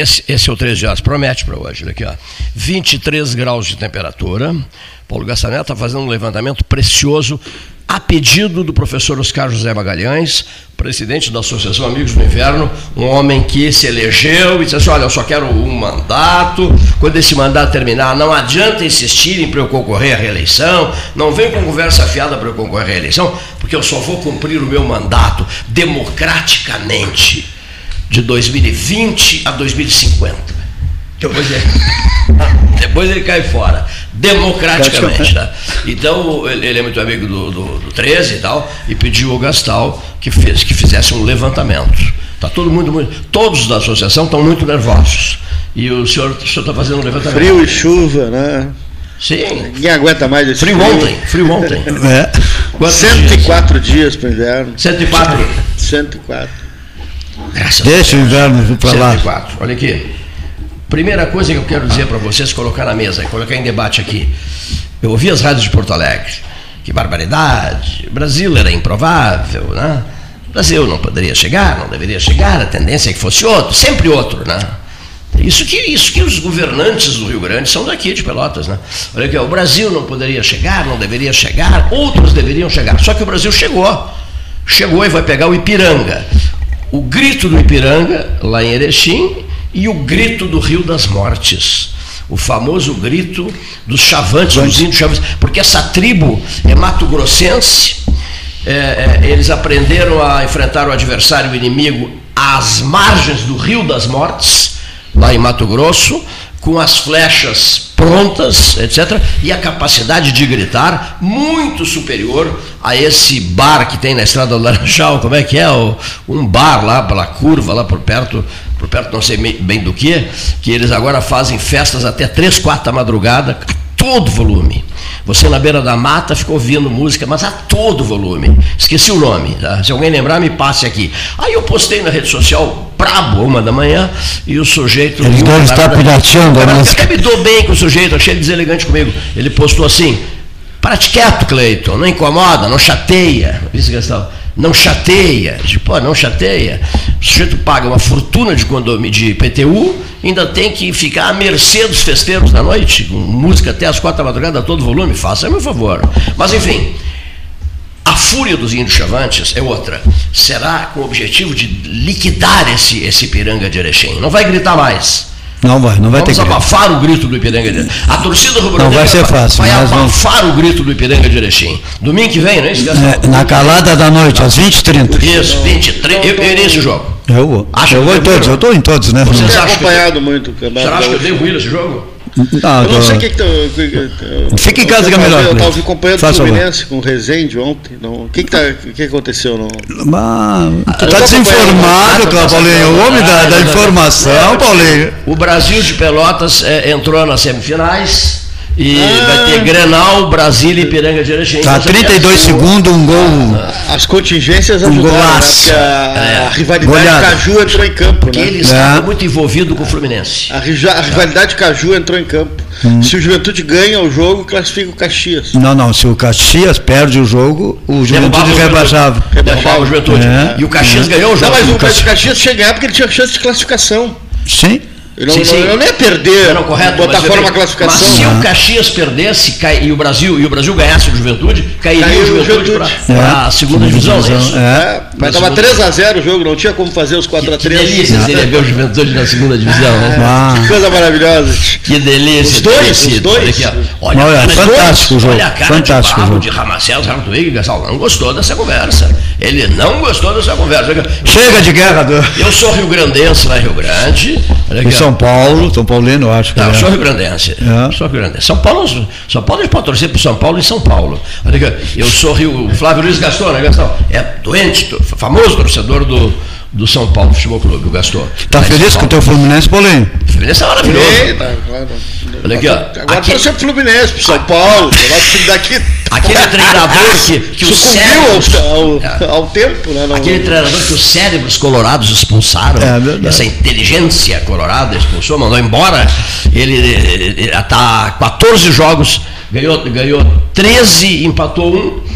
Esse, esse é o 13 horas, promete para hoje. Olha aqui, ó. 23 graus de temperatura. Paulo Gassanel está fazendo um levantamento precioso a pedido do professor Oscar José Magalhães, presidente da Associação Amigos do Inverno, um homem que se elegeu e disse assim, olha, eu só quero um mandato, quando esse mandato terminar, não adianta insistirem para eu concorrer à reeleição, não vem com conversa fiada para eu concorrer à reeleição, porque eu só vou cumprir o meu mandato democraticamente de 2020 a 2050. Depois ele, depois ele cai fora, democraticamente. Né? Então, ele é muito amigo do, do, do 13 e tal, e pediu ao Gastal que, fez, que fizesse um levantamento. Tá todo mundo muito, todos da associação estão muito nervosos. E o senhor está fazendo um levantamento. Frio e chuva, né? Sim. Ninguém aguenta mais esse frio. Frio ontem, frio ontem. É. 104 dias, dias para o inverno. 104? 104. Graças Deixa o inverno para lá. 104. Olha aqui. Primeira coisa que eu quero dizer para vocês, colocar na mesa, colocar em debate aqui. Eu ouvi as rádios de Porto Alegre. Que barbaridade. O Brasil era improvável, né? O Brasil não poderia chegar, não deveria chegar, a tendência é que fosse outro, sempre outro, né? Isso que, isso que os governantes do Rio Grande são daqui de Pelotas, né? Olha aqui, o Brasil não poderia chegar, não deveria chegar, outros deveriam chegar. Só que o Brasil chegou. Chegou e vai pegar o Ipiranga. O grito do Ipiranga, lá em Erechim, e o grito do Rio das Mortes. O famoso grito dos chavantes, dos índios chavantes, porque essa tribo é mato-grossense, é, é, eles aprenderam a enfrentar o adversário o inimigo às margens do Rio das Mortes, lá em Mato Grosso, com as flechas prontas, etc., e a capacidade de gritar muito superior a esse bar que tem na estrada do Laranjal, como é que é? Um bar lá pela curva, lá por perto, por perto não sei bem do que, que eles agora fazem festas até três, quatro da madrugada, todo volume. Você na beira da mata ficou ouvindo música, mas a todo volume. Esqueci o nome, tá? se alguém lembrar, me passe aqui. Aí eu postei na rede social, brabo, uma da manhã, e o sujeito. Eles devem estar pirateando música. Até me dou bem com o sujeito, achei ele deselegante comigo. Ele postou assim: Prate quieto, Cleiton, não incomoda, não chateia. Vice Gastão não chateia. Pô, não chateia. O sujeito paga uma fortuna de condomínio de IPTU, ainda tem que ficar à mercê dos festeiros da noite, com música até as quatro da madrugada a todo volume, faça meu favor. Mas enfim, a fúria dos índios chavantes é outra. Será com o objetivo de liquidar esse, esse piranga de Erechim. Não vai gritar mais. Não vai, não vai Vamos ter abafar grito. o grito do Ipiranga de Erechim. A torcida rubro Não vai ser fácil. Vai abafar vamos... o grito do Ipiranga de Erechim. Domingo que vem, né? É, na calada da noite, às 20h30. Isso, 23 Eu, eu irei esse jogo. Eu vou. Acho eu vou em todos, eu estou em todos, né? Você tem acompanhado muito o campeonato. Você acha que eu devo ir nesse jogo? Não, eu não sei o que, que tu, Fica em casa que é melhor. Eu estava acompanhando o Fluminense com o Rezende ontem. O que, que, tá, que, que aconteceu? Não? Mas, tu está desinformado, Paulinho. O homem da, da informação, Paulinho. O Brasil de Pelotas é, entrou nas semifinais. E ah. vai ter Grenal, Brasília e Piranga de Erechim. Tá 32 segundos, um gol. As contingências ajudaram, um né? Porque a, é. a rivalidade Goleada. Caju entrou em campo. Porque né? ele estava é. muito envolvido com o Fluminense. A, a rivalidade Caju entrou em campo. Hum. Se o Juventude ganha o jogo, classifica o Caxias. Não, não. Se o Caxias perde o jogo, o Juventude rebaixava. Rebaixava o Juventude. É. E o Caxias é. ganhou o jogo. Não, mas o, o Caxias chegava porque ele tinha chance de classificação. Sim. Eu não, sim, sim. Eu não ia perder, não, correto, botar fora uma classificação. Mas se o Caxias perdesse cai, e, o Brasil, e o Brasil ganhasse o Juventude, cairia Caiu o Juventude, Juventude. para a segunda divisão. É divisão. É. É. Mas estava 3x0 o jogo, não tinha como fazer os 4x3. Que, que delícia seria ver o Juventude na segunda divisão. Né? Ah. Que coisa maravilhosa. Que delícia. Os dois, os dois. Olha, aqui, olha, olha fantástico o jogo. Olha a cara fantástico de, barro, de Ramacel, Sartuig e Gastal não gostou dessa conversa. Ele não gostou dessa conversa. Chega de guerra. Do... Eu sou rio-grandense lá em Rio Grande. Em São Paulo, São Paulino, eu acho. Não, eu é. sou rio-grandense. É. Sou rio-grandense. São Paulo, São Paulo a gente pode torcer para São Paulo e São Paulo. Eu sou Rio. Flávio Luiz Gaston, né, Gastão? É doente, famoso torcedor do do São Paulo Futebol Clube, o Gastor. Tá feliz com o teu Fluminense, Paulinho? Fluminense é maravilhoso. Eita, claro. Olha aqui, ó. Agora aquele... torcer pro Fluminense, pro São Paulo, o time daqui. Aquele treinador que, que o cérebros, ao, ao, ao, tempo, né? Não... Aquele treinador que os cérebros colorados expulsaram, é, essa inteligência colorada expulsou, mandou embora. Ele está 14 jogos, ganhou, ganhou 13, empatou um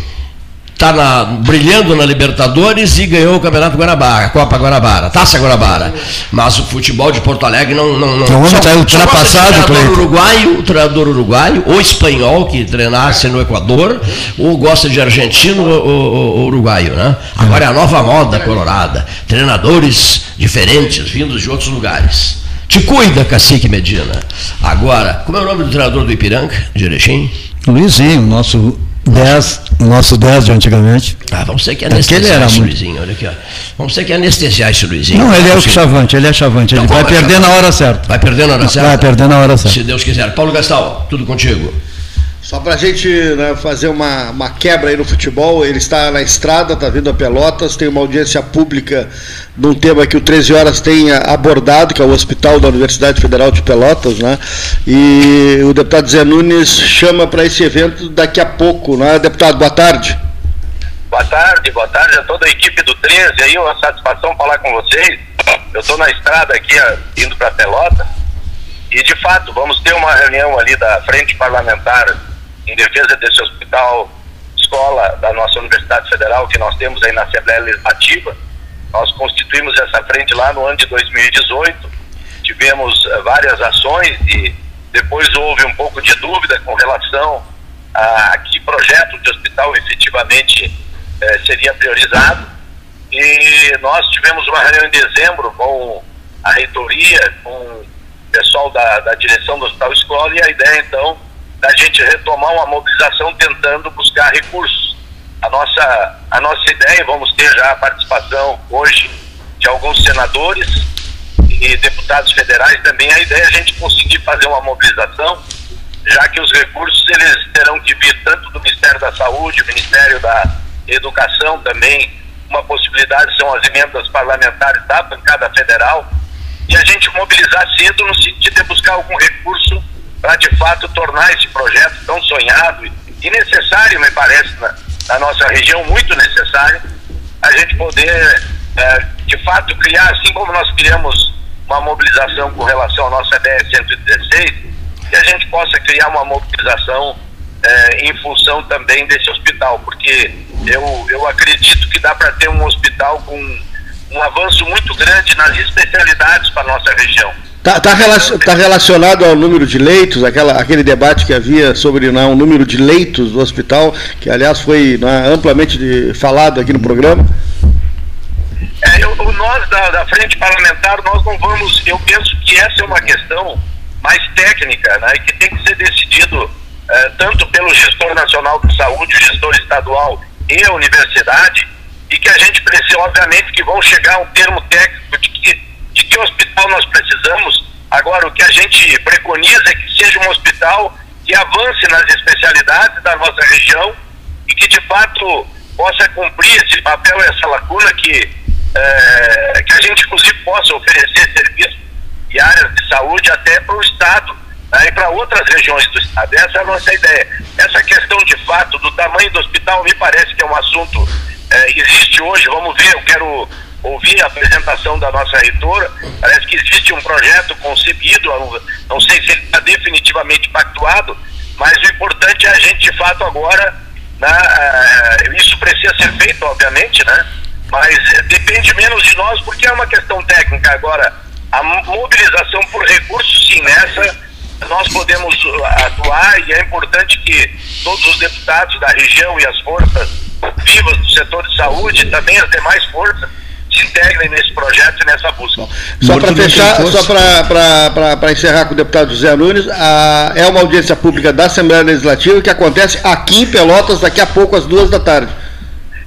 está brilhando na Libertadores e ganhou o Campeonato Guanabara, a Copa Guanabara, Taça Guanabara. Mas o futebol de Porto Alegre não. não, não o homem está ultrapassado, o treinador uruguaio, o treinador uruguaio, ou espanhol, que treinasse no Equador, ou gosta de argentino ou, ou, ou uruguaio, né? Agora é a nova moda colorada. Treinadores diferentes, vindos de outros lugares. Te cuida, Cacique Medina. Agora, como é o nome do treinador do Ipiranga, de Erechim? Luizinho, nosso 10, nosso 10 de antigamente. Ah, vamos ter que anestesiar esse muito... Luizinho, olha aqui, ó. Vamos ter que anestesiar esse Luizinho. Não, ele é o chavante, ele é chavante, ele então, vai perder na hora certa. Vai perder na hora certa? Vai perder na hora certa. Se Deus quiser. Paulo Gastal, tudo contigo. Só para a gente né, fazer uma, uma quebra aí no futebol, ele está na estrada, está vindo a Pelotas, tem uma audiência pública num tema que o 13 Horas tem abordado, que é o Hospital da Universidade Federal de Pelotas, né? E o deputado Zé Nunes chama para esse evento daqui a pouco, né? Deputado, boa tarde. Boa tarde, boa tarde a toda a equipe do 13 aí, uma satisfação falar com vocês. Eu estou na estrada aqui, indo para Pelotas, e de fato vamos ter uma reunião ali da Frente Parlamentar em defesa desse hospital escola da nossa Universidade Federal que nós temos aí na Assembleia Legislativa. Nós constituímos essa frente lá no ano de 2018, tivemos uh, várias ações e depois houve um pouco de dúvida com relação a que projeto de hospital efetivamente uh, seria priorizado. E nós tivemos uma reunião em dezembro com a reitoria, com o pessoal da, da direção do Hospital Escola, e a ideia então da gente retomar uma mobilização tentando buscar recursos. A nossa, a nossa ideia, vamos ter já a participação hoje de alguns senadores e deputados federais também, a ideia é a gente conseguir fazer uma mobilização, já que os recursos eles terão que vir tanto do Ministério da Saúde, do Ministério da Educação também, uma possibilidade são as emendas parlamentares da bancada federal, e a gente mobilizar cedo no sentido de buscar algum recurso para de fato tornar esse projeto tão sonhado e necessário, me parece, na, na nossa região, muito necessário, a gente poder é, de fato criar, assim como nós criamos uma mobilização com relação à nossa ideia 116, que a gente possa criar uma mobilização é, em função também desse hospital, porque eu, eu acredito que dá para ter um hospital com um avanço muito grande nas especialidades para nossa região. Está tá, tá relacionado ao número de leitos, aquela, aquele debate que havia sobre não, o número de leitos do hospital, que aliás foi é, amplamente de, falado aqui no programa? É, eu, nós da, da, frente parlamentar, nós não vamos, eu penso que essa é uma questão mais técnica, né, que tem que ser decidido é, tanto pelo gestor nacional de saúde, gestor estadual e a universidade, e que a gente precisa, obviamente, que vão chegar a um termo técnico de que de que hospital nós precisamos. Agora, o que a gente preconiza é que seja um hospital que avance nas especialidades da nossa região e que, de fato, possa cumprir esse papel, essa lacuna que, é, que a gente, inclusive, possa oferecer serviços e áreas de saúde até para o Estado né, e para outras regiões do Estado. Essa é a nossa ideia. Essa questão, de fato, do tamanho do hospital, me parece que é um assunto é, existe hoje. Vamos ver, eu quero ouvi a apresentação da nossa reitora, parece que existe um projeto concebido, não sei se ele está definitivamente pactuado, mas o importante é a gente, de fato, agora, né, uh, isso precisa ser feito, obviamente, né? Mas depende menos de nós, porque é uma questão técnica. Agora, a mobilização por recursos, sim, nessa nós podemos atuar e é importante que todos os deputados da região e as forças vivas do setor de saúde, também as demais forças, se integrem nesse projeto e nessa busca. Bom, só para fechar, só para encerrar com o deputado José Nunes, a, é uma audiência pública da Assembleia Legislativa que acontece aqui em Pelotas daqui a pouco, às duas da tarde.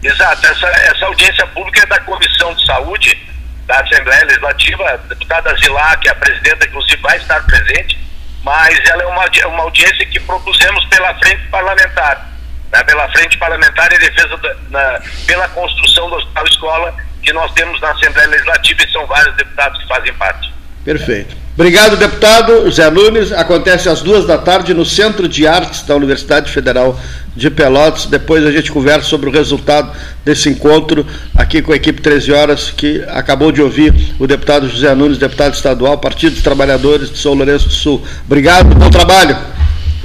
Exato, essa, essa audiência pública é da Comissão de Saúde da Assembleia Legislativa, a deputada Zilá, que é a presidenta, inclusive vai estar presente, mas ela é uma, uma audiência que propusemos pela frente parlamentar, né, pela frente parlamentar em defesa da, na, pela construção do Hospital Escola que nós temos na Assembleia Legislativa e são vários deputados que fazem parte. Perfeito. Obrigado, deputado Zé Nunes. Acontece às duas da tarde no Centro de Artes da Universidade Federal de Pelotas. Depois a gente conversa sobre o resultado desse encontro aqui com a equipe 13 horas, que acabou de ouvir o deputado José Nunes, deputado estadual, Partido dos Trabalhadores de São Lourenço do Sul. Obrigado, bom trabalho.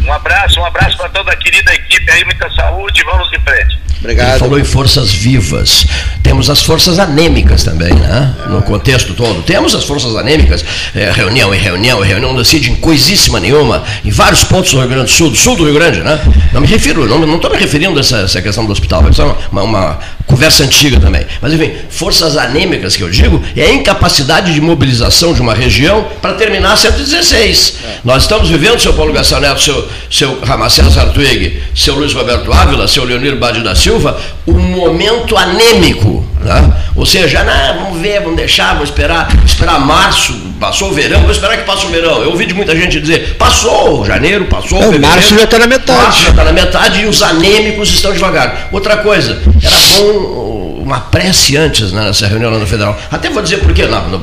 Um abraço, um abraço para toda a querida equipe aí, muita saúde, vamos em frente. Obrigado. Ele falou em forças vivas. Temos as forças anêmicas também, né? No contexto todo. Temos as forças anêmicas, é, reunião e reunião e reunião, não decidem coisíssima nenhuma, em vários pontos do Rio Grande do Sul, do sul do Rio Grande, né? Não me refiro, não estou me referindo a essa, essa questão do hospital, ser uma, uma, conversa antiga também. Mas enfim, forças anêmicas que eu digo é a incapacidade de mobilização de uma região para terminar 116. É. Nós estamos vivendo, seu Paulo Gastão Neto, seu, seu Ramacés Artuig, seu Luiz Roberto Ávila, seu Leonir Bade da Silva, um momento anêmico. Né? Ou seja, não, vamos ver, vamos deixar, vamos esperar, esperar março, passou o verão, vamos esperar que passe o verão. Eu ouvi de muita gente dizer, passou janeiro, passou é, fevereiro. Março já está na metade. Março já está na metade e os anêmicos estão devagar. Outra coisa, era bom uma prece antes né, nessa reunião lá no Federal. Até vou dizer por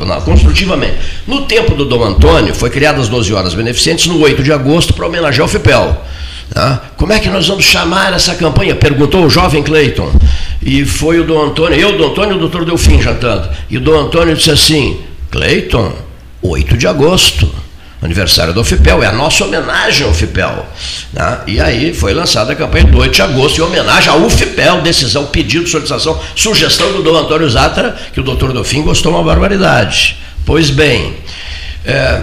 não, construtivamente. No tempo do Dom Antônio, foi criado as 12 horas beneficentes no 8 de agosto para homenagear o FIPEL. Tá? Como é que nós vamos chamar essa campanha? Perguntou o jovem Cleiton. E foi o Dom Antônio, eu, Dom Antônio e o doutor Delfim jantando. E o Dom Antônio disse assim: Cleiton, 8 de agosto, aniversário do FIPEL, é a nossa homenagem ao FIPEL. Tá? E aí foi lançada a campanha do 8 de agosto, em homenagem ao FIPEL, decisão, pedido, solicitação, sugestão do Dom Antônio que o doutor Delfim gostou uma barbaridade. Pois bem, é,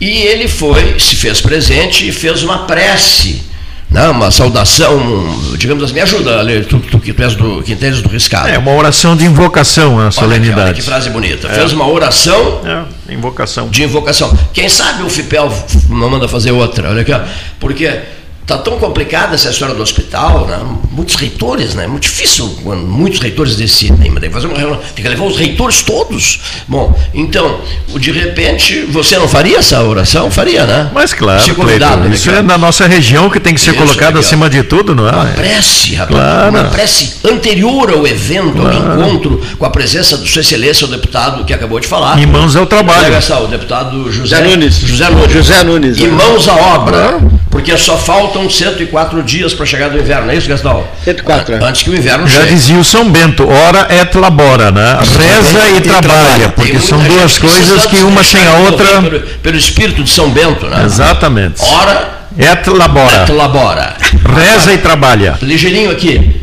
e ele foi, se fez presente e fez uma prece não, uma saudação, digamos assim, me ajuda, Ale, tu, tu, que tu és do, que entendes do riscado. É, uma oração de invocação, a solenidade. Olha, olha que frase bonita. É. Fez uma oração é, invocação. de invocação. Quem sabe o FIPEL não manda fazer outra, olha aqui, porque Está tão complicada essa história do hospital, né? muitos reitores, né? muito difícil quando muitos reitores decidem, mas tem que, fazer uma reunião, tem que levar os reitores todos. Bom, então, de repente, você não faria essa oração? Faria, né? Mas claro, Se convidado, Cleiton, isso é na nossa região que tem que ser isso, colocado acima de tudo, não é? Uma prece, rapaz, claro. uma prece anterior ao evento, claro. ao encontro, com a presença do Sua Excelência, o deputado que acabou de falar. Em mãos ao trabalho. o deputado José, José Nunes. José Nunes. José Nunes. Em é. mãos à obra. Claro. Porque só faltam 104 dias para chegar do inverno, não é isso, Gastão? 104, é. Antes que o inverno Já chegue. dizia o São Bento, ora et labora, né? Reza e, e trabalha, trabalha, porque são duas coisas que uma sem a outra. Pelo, pelo, espírito de São Bento, né? Exatamente. Ora et labora. Et labora. Reza e trabalha. Ligeirinho aqui.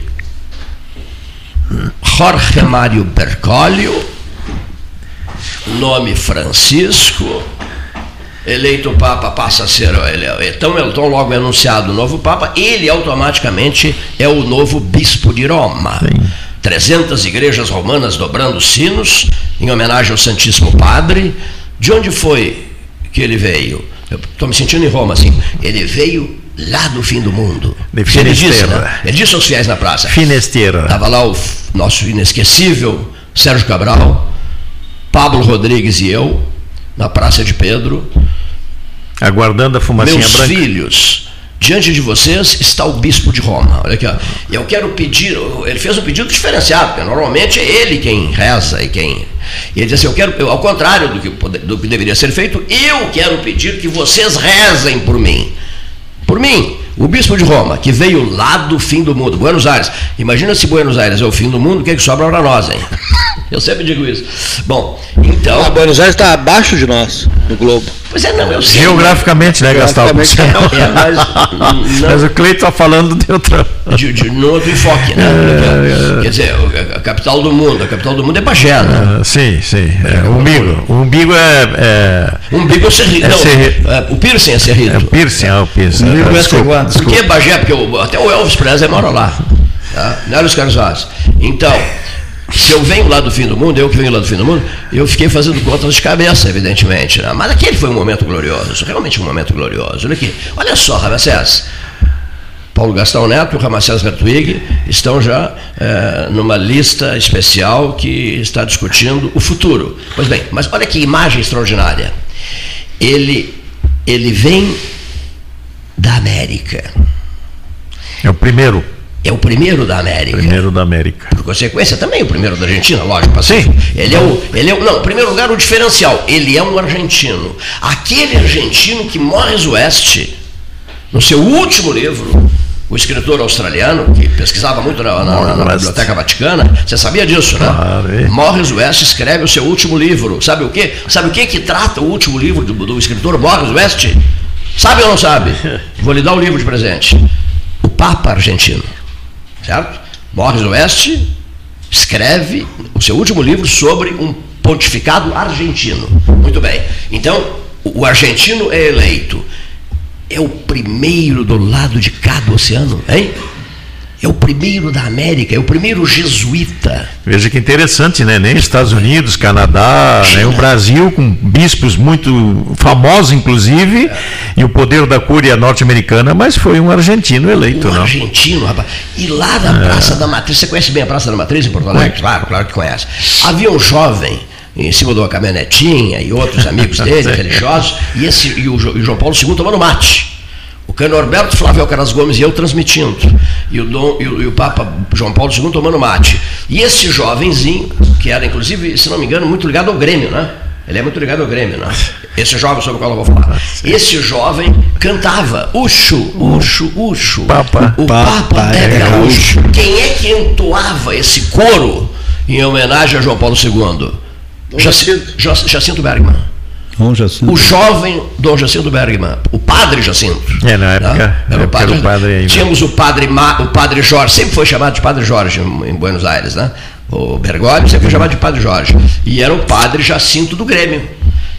Jorge Mário Bergoglio, nome Francisco eleito Papa passa a ser. Ele, então, então, logo é anunciado o novo Papa, ele automaticamente é o novo Bispo de Roma. Sim. 300 igrejas romanas dobrando sinos, em homenagem ao Santíssimo Padre. De onde foi que ele veio? Estou me sentindo em Roma, assim. Ele veio lá do fim do mundo. De ele disse, né? ele disse aos fiéis na praça. Finesteira. Estava lá o nosso inesquecível Sérgio Cabral, Pablo Rodrigues e eu, na Praça de Pedro. Aguardando a fumacinha Meus branca. filhos, diante de vocês está o bispo de Roma. Olha aqui, ó. eu quero pedir, ele fez um pedido diferenciado, porque normalmente é ele quem reza e quem. E ele disse assim: eu quero, eu, ao contrário do que, do que deveria ser feito, eu quero pedir que vocês rezem por mim. Por mim, o bispo de Roma, que veio lá do fim do mundo, Buenos Aires. Imagina se Buenos Aires é o fim do mundo, o que, é que sobra para nós, hein? Eu sempre digo isso. Bom, então. A Buenos Aires está abaixo de nós, no Globo. Pois é, não, eu sei. Geograficamente, né, Gastão? É, é, mas, mas o Cleiton está falando de outra. De, de, no outro enfoque, né? É, Quer dizer, a capital do mundo, a capital do mundo é Bagé, né? É, sim, sim. É, o umbigo. O umbigo é. é o umbigo é serrito. Não, serrito. o piercing é serrito. É, o piercing, é o piercing. O umbigo é desculpa, Por que Bagé? Porque o, até o Elvis Presley mora lá. Tá? Não era os Carlos Vaz. Então. Se eu venho lá do fim do mundo, eu que venho lá do fim do mundo, eu fiquei fazendo contas de cabeça, evidentemente. Né? Mas aquele foi um momento glorioso, realmente um momento glorioso. Olha aqui, olha só, Ramacés. Paulo Gastão Neto e o Ramacés Gartwig estão já é, numa lista especial que está discutindo o futuro. Pois bem, mas olha que imagem extraordinária. Ele, ele vem da América. É o primeiro é o primeiro da América. Primeiro da América. Por consequência, também o primeiro da Argentina, lógico. Sim. Ele é o, ele é o, não, em primeiro lugar, o diferencial. Ele é um argentino. Aquele argentino que Morris West, no seu último livro, o escritor australiano, que pesquisava muito na, na, na Biblioteca Vaticana, você sabia disso, né? Claro, Morris West escreve o seu último livro. Sabe o quê? Sabe o que que trata o último livro do, do escritor Morris West? Sabe ou não sabe? Vou lhe dar o livro de presente. O Papa Argentino certo? Morris Oeste escreve o seu último livro sobre um pontificado argentino. Muito bem. Então, o argentino é eleito. É o primeiro do lado de cá do oceano, hein? É o primeiro da América, é o primeiro jesuíta. Veja que interessante, né? Nem Estados Unidos, Canadá, nem o Brasil, com bispos muito famosos, inclusive, é. e o poder da cúria norte-americana, mas foi um argentino eleito, um não? argentino, rapaz. E lá na é. Praça da Matriz, você conhece bem a Praça da Matriz em Porto Alegre? Claro, claro que conhece. Havia um jovem em cima de uma caminhonetinha e outros amigos dele, religiosos, e, esse, e o João Paulo II tomando mate. O Cano Norberto, Flávio Alcaraz Gomes e eu transmitindo. E o, Dom, e o, e o Papa João Paulo II tomando mate. E esse jovenzinho, que era inclusive, se não me engano, muito ligado ao Grêmio, né? Ele é muito ligado ao Grêmio, né? Esse jovem sobre o qual eu vou falar. Esse jovem cantava Uxo, Uxo, Uxo. Papa. O Papa, Papa é gaúcho. Quem é que entoava esse coro em homenagem a João Paulo II? Jacinto, Jacinto Bergman. Dom Jacinto. O jovem Dom Jacinto Bergman, o padre Jacinto. É, na época, né? era o padre, padre ainda. Tínhamos o padre, Ma, o padre Jorge, sempre foi chamado de padre Jorge em, em Buenos Aires, né? O Bergoglio sempre foi chamado de padre Jorge. E era o padre Jacinto do Grêmio,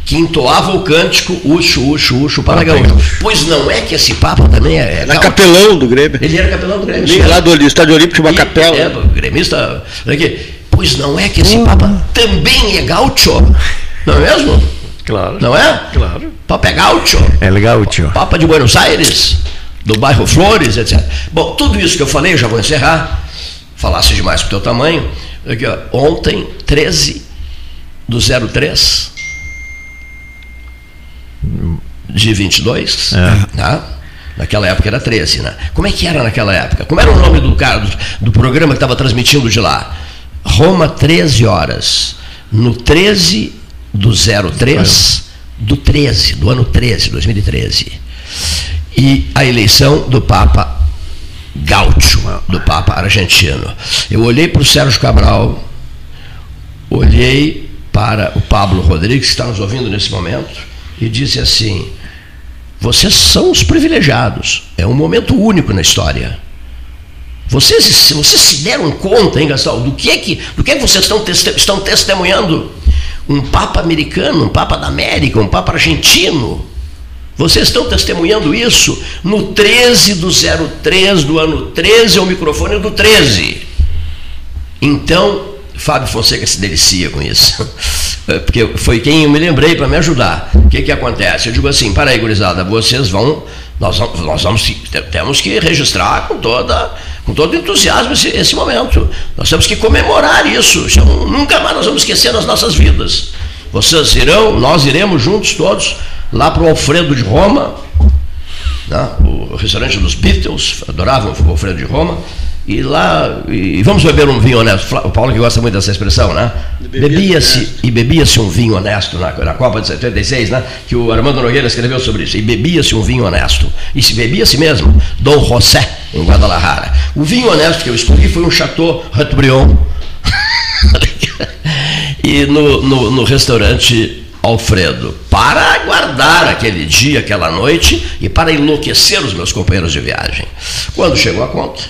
que entoava o cântico Uxo, Uxo, Uxo, para gaúcho. Pois não é que esse Papa também é. Era capelão do Grêmio. Ele era capelão do Grêmio. Ele lá do Estádio Olímpico tinha uma e, capela. É, gremista. Aqui. Pois não é que esse Papa também é gaúcho, não é mesmo? Claro. Não é? Claro. Papa é gaúcho. É gaúcho. Papa de Buenos Aires, do bairro Flores, etc. Bom, tudo isso que eu falei, já vou encerrar. Falasse demais pro teu tamanho. Aqui, ó, ontem, 13 do 03 de 22, é. Tá? Naquela época era 13, né? Como é que era naquela época? Como era o nome do cara do, do programa que estava transmitindo de lá? Roma, 13 horas. No 13 do 03, do 13, do ano 13, 2013. E a eleição do Papa Gaúcho, do Papa argentino. Eu olhei para o Sérgio Cabral, olhei para o Pablo Rodrigues, que está nos ouvindo nesse momento, e disse assim: vocês são os privilegiados. É um momento único na história. Vocês, vocês se deram conta, hein, Gastão, do que é que, do que, é que vocês estão, estão testemunhando? Um Papa americano, um Papa da América, um Papa argentino. Vocês estão testemunhando isso no 13 do 03 do ano 13, é o microfone do 13. Então, Fábio Fonseca se delicia com isso. Porque foi quem eu me lembrei para me ajudar. O que, que acontece? Eu digo assim, para aí, gurizada, vocês vão, nós, nós vamos, temos que registrar com toda com todo entusiasmo esse, esse momento. Nós temos que comemorar isso. isso. Nunca mais nós vamos esquecer nas nossas vidas. Vocês irão, nós iremos juntos todos lá para o Alfredo de Roma, né? o restaurante dos Beatles, adoravam o Alfredo de Roma, e lá, e vamos beber um vinho honesto. O Paulo que gosta muito dessa expressão, né? Bebia-se e bebia-se um vinho honesto na, na, Copa de 76, né? Que o Armando Nogueira escreveu sobre isso. E bebia-se um vinho honesto. E se bebia-se mesmo, Dom José, em Guadalajara. O vinho honesto que eu escolhi foi um Chateau Hateaubriand. e no, no, no restaurante Alfredo, para aguardar aquele dia, aquela noite e para enlouquecer os meus companheiros de viagem. Quando chegou a conta,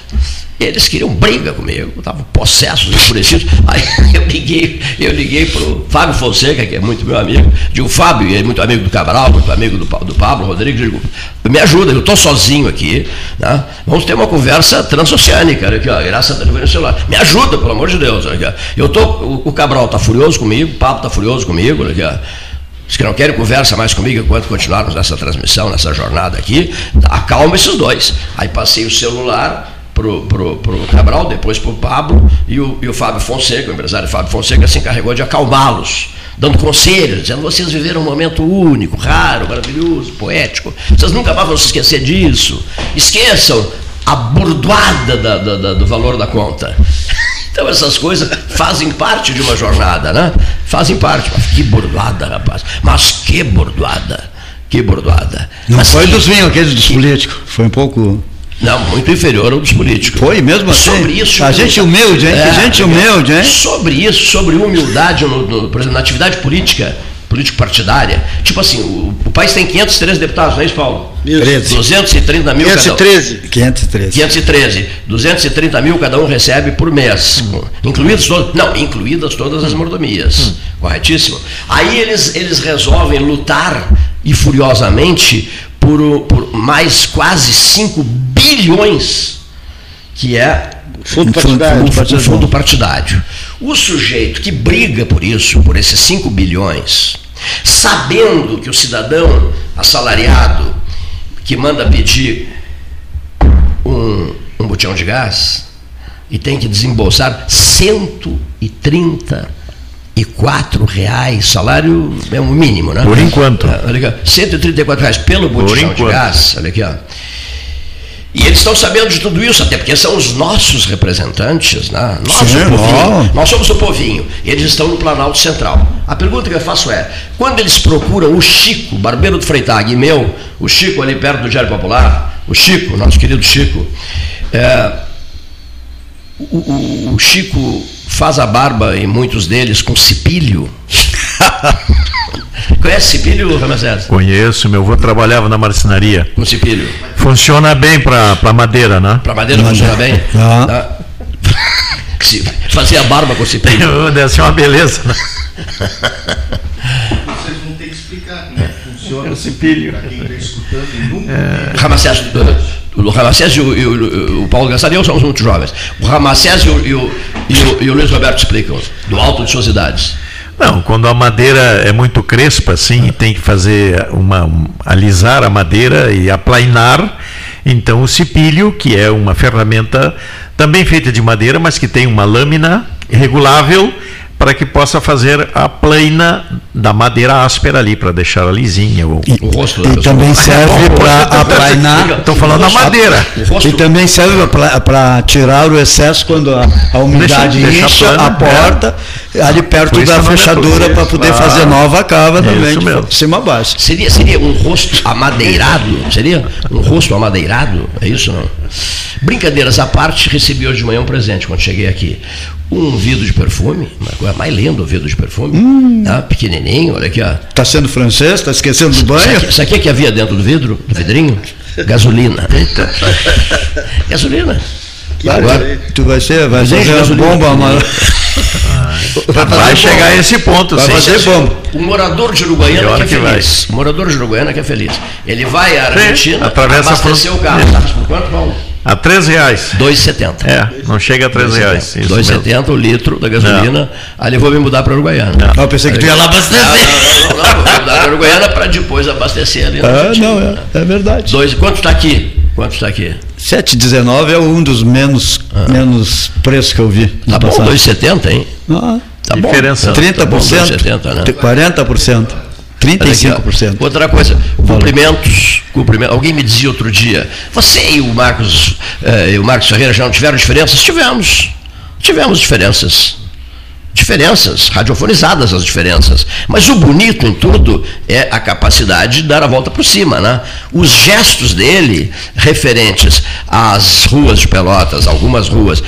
eles queriam briga comigo, estavam possessos, enfurecidos. Aí eu liguei, eu liguei para o Fábio Fonseca, que é muito meu amigo, digo, Fábio, é muito amigo do Cabral, muito amigo do, do Pablo Rodrigues, digo, me ajuda, eu estou sozinho aqui, né? vamos ter uma conversa transoceânica, aqui, ó, graças a Deus celular. Me ajuda, pelo amor de Deus. Aqui, eu tô, o, o Cabral está furioso comigo, o Pablo está furioso comigo, aqui, ó. Os que não querem conversa mais comigo enquanto continuarmos nessa transmissão, nessa jornada aqui, acalma esses dois. Aí passei o celular pro, pro, pro Cabral, depois pro Pablo, e o, e o Fábio Fonseca, o empresário Fábio Fonseca, se encarregou de acalmá-los, dando conselhos, dizendo, vocês viveram um momento único, raro, maravilhoso, poético, vocês nunca mais vão se esquecer disso, esqueçam a burdoada da, da, da, do valor da conta. Então essas coisas fazem parte de uma jornada, né? Fazem parte. Mas que burdoada, rapaz. Mas que burdoada. Que burdoada. Não Mas foi que, dos vinhos aqueles dos políticos. Foi um pouco. Não, muito inferior ao dos políticos. Foi mesmo assim? Sobre isso. A gente humilde, hein? É, gente humilde, hein? Sobre isso, sobre humildade, no, no, por exemplo, na atividade política, político partidária. Tipo assim, o, o país tem 513 deputados, não é isso, Paulo? Isso. 13. 230 mil cada um. 513. 513. 513. 230 mil cada um recebe por mês. Incluídas todas. Não, incluídas todas as mordomias. Corretíssimo. Aí eles, eles resolvem lutar e furiosamente por, por mais quase 5 bilhões, que é Fundo Um fundo- partidário. o, partidário. o fundo partidário. O sujeito que briga por isso, por esses 5 bilhões, sabendo que o cidadão assalariado que manda pedir um, um botão de gás e tem que desembolsar 134 reais, salário é o mínimo, né? Por enquanto. É, olha aqui, ó, 134 reais pelo botão de gás, olha aqui, ó. E eles estão sabendo de tudo isso, até porque são os nossos representantes, né? Nós, Sim, povinho, nós. somos o povinho. Eles estão no Planalto Central. A pergunta que eu faço é: quando eles procuram o Chico, barbeiro do Freitag, e meu, o Chico ali perto do Diário Popular, o Chico, nosso querido Chico, é, o, o- o Chico faz a barba e muitos deles com cipilho. Conhece cipilho, Ramazés? Conheço, meu avô trabalhava na marcenaria. Com cipilho. Funciona bem para madeira, né? Para madeira funciona bem? Ah. Tá? Se- Fazer a barba com cipilho. Deve ser uma beleza, né? Vocês vão ter que explicar como é que funciona esse pilho. Para quem está escutando e nunca Ramacés, o Ramacés e o, e o- o Paulo Gassari somos muito jovens. O Ramacés e o, e o, e o- e o Luiz Roberto explicam, do alto de suas idades. Não, quando a madeira é muito crespa, assim, tem que fazer uma um- alisar a madeira e aplainar, então o cipilho, que é uma ferramenta também feita de madeira, mas que tem uma lâmina regulável para que possa fazer a plaina da madeira áspera ali, para deixar lisinha. Ou... O rosto da E pessoa. também serve para aplainar. Estou falando da madeira. O E também serve para tirar o excesso quando a, a umidade Deixa- deixa incha plana, a porta, ali perto da a fechadura para poder claro. fazer nova cava também, Isso de cima a baixo. seria, seria um rosto amadeirado? Seria um rosto amadeirado? É isso não? Brincadeiras à parte, recebi hoje de manhã um presente quando cheguei aqui. Um vidro de perfume, uma coisa mais linda, um vidro de perfume. Tá? Pequenininho, olha aqui, ó. Está sendo francês? Está esquecendo do banho? Sabe, sabe o que, que havia dentro do vidro, do vidrinho? Gasolina. Gasolina. Que Agora-. Tu vai ser, vai gasolina. bomba, mas Vai chegar a esse ponto, Vai sim. fazer bomba. O morador de Uruguaiana Pior que é que vai. feliz. O morador de Uruguaiana que é feliz. Ele vai à Argentina, atravessa a abastecer o carro. Sabe por quanto, Paulo? A 13 reais. 2,70. É, não chega a 3 reais. isso mesmo. 2,70 o litro da gasolina. Ali vou me mudar para Uruguaiana. Ah, eu pensei que tu ia lá abastecer. Não, não, não, não, vou me mudar para Uruguaiana para depois abastecer ali Ah, não, é, é verdade. Dois, quanto está aqui? Quanto está aqui? 7,19 é um dos menos, menos preços que eu vi. Tá bom, passagem. 2,70, hein? Ah, Tá bom. Diferença. 30%, 2,70, né? 40%, Olha aqui, ó. 35%. Outra coisa, cumprimentos, cumprimento. Alguém me dizia outro dia, você e o Marcos, eh, e o Marcos Ferreira já não tiveram diferenças? Tivemos. Tivemos diferenças. Diferenças, radiofonizadas as diferenças. Mas o bonito em tudo é a capacidade de dar a volta por cima, né? Os gestos dele, referentes às ruas de Pelotas, algumas ruas,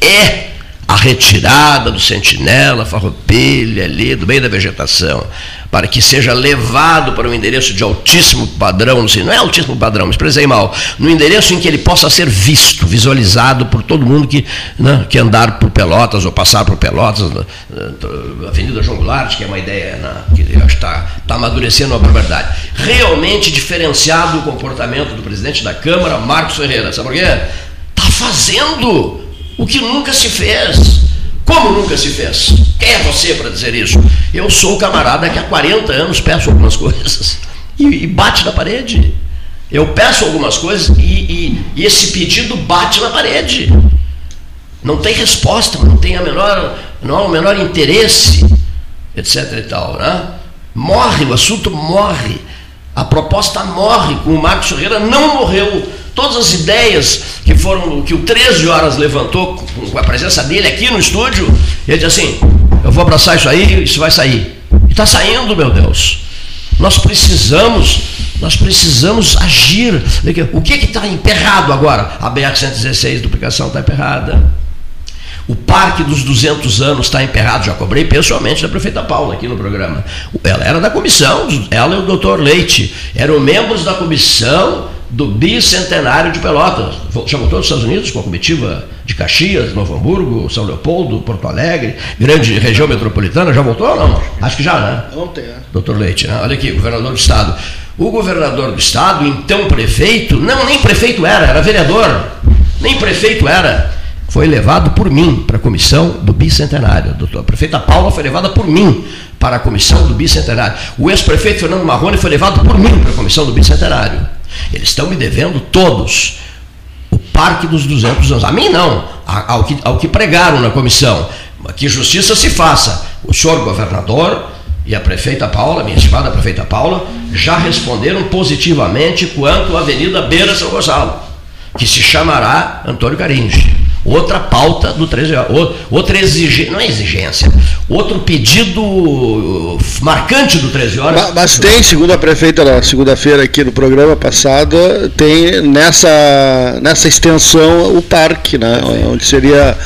é a retirada do sentinela farroupilha ali do meio da vegetação, para que seja levado para um endereço de altíssimo padrão, não sei, não é altíssimo padrão, me expressei mal, no endereço em que ele possa ser visto, visualizado por todo mundo que, né, que andar por Pelotas ou passar por Pelotas, né, eh, Avenida João Goulart, que é uma ideia né, que está tá amadurecendo uma barbaridade. Realmente diferenciado o comportamento do presidente da Câmara, Marcos Ferreira, sabe por quê? Está fazendo o que nunca se fez. Como nunca se fez? Quem é você para dizer isso? Eu sou o camarada que há 40 anos peço algumas coisas e, e bate na parede. Eu peço algumas coisas e, e- e esse pedido bate na parede. Não tem resposta, não tem a menor, não há o menor interesse, etc. e tal. Né? Morre, o assunto morre. A proposta morre, o Marcos Ferreira não morreu. Todas as ideias que foram, que o 13 horas levantou com, a presença dele aqui no estúdio, ele disse assim, eu vou abraçar isso aí, isso vai sair. E está saindo, meu Deus. Nós precisamos, nós precisamos agir. O que está emperrado agora? A BR-116, duplicação está emperrada. O Parque dos 200 anos está emperrado, já cobrei pessoalmente da prefeita Paula aqui no programa. Ela era da comissão, ela e o doutor Leite eram membros da comissão do bicentenário de Pelotas. Já voltou dos Estados Unidos com a comitiva de Caxias, Novo Hamburgo, São Leopoldo, Porto Alegre, grande região metropolitana, já voltou ou não? Acho que já, né? Ontem, é. Doutor Leite, né? Olha aqui, governador do estado. O governador do estado, então prefeito, não, nem prefeito era, era vereador, nem prefeito era foi levado por mim para a comissão do bicentenário. A prefeita Paula foi levada por mim para a comissão do bicentenário. O ex-prefeito Fernando Marrone foi levado por mim para a comissão do bicentenário. Eles estão me devendo todos o Parque dos 200 anos. A mim não, ao que, ao que pregaram na comissão. Que justiça se faça. O senhor governador e a prefeita Paula, minha estimada prefeita Paula, já responderam positivamente quanto à Avenida Beira São Gonçalo, que se chamará Antônio Caringe outra pauta do 13 horas, outra exigência, não é exigência, outro pedido uh, marcante do 13 horas. Mas, mas tem, segundo a prefeita na segunda-feira aqui no programa passado, tem nessa, nessa extensão o parque, né? Onde seria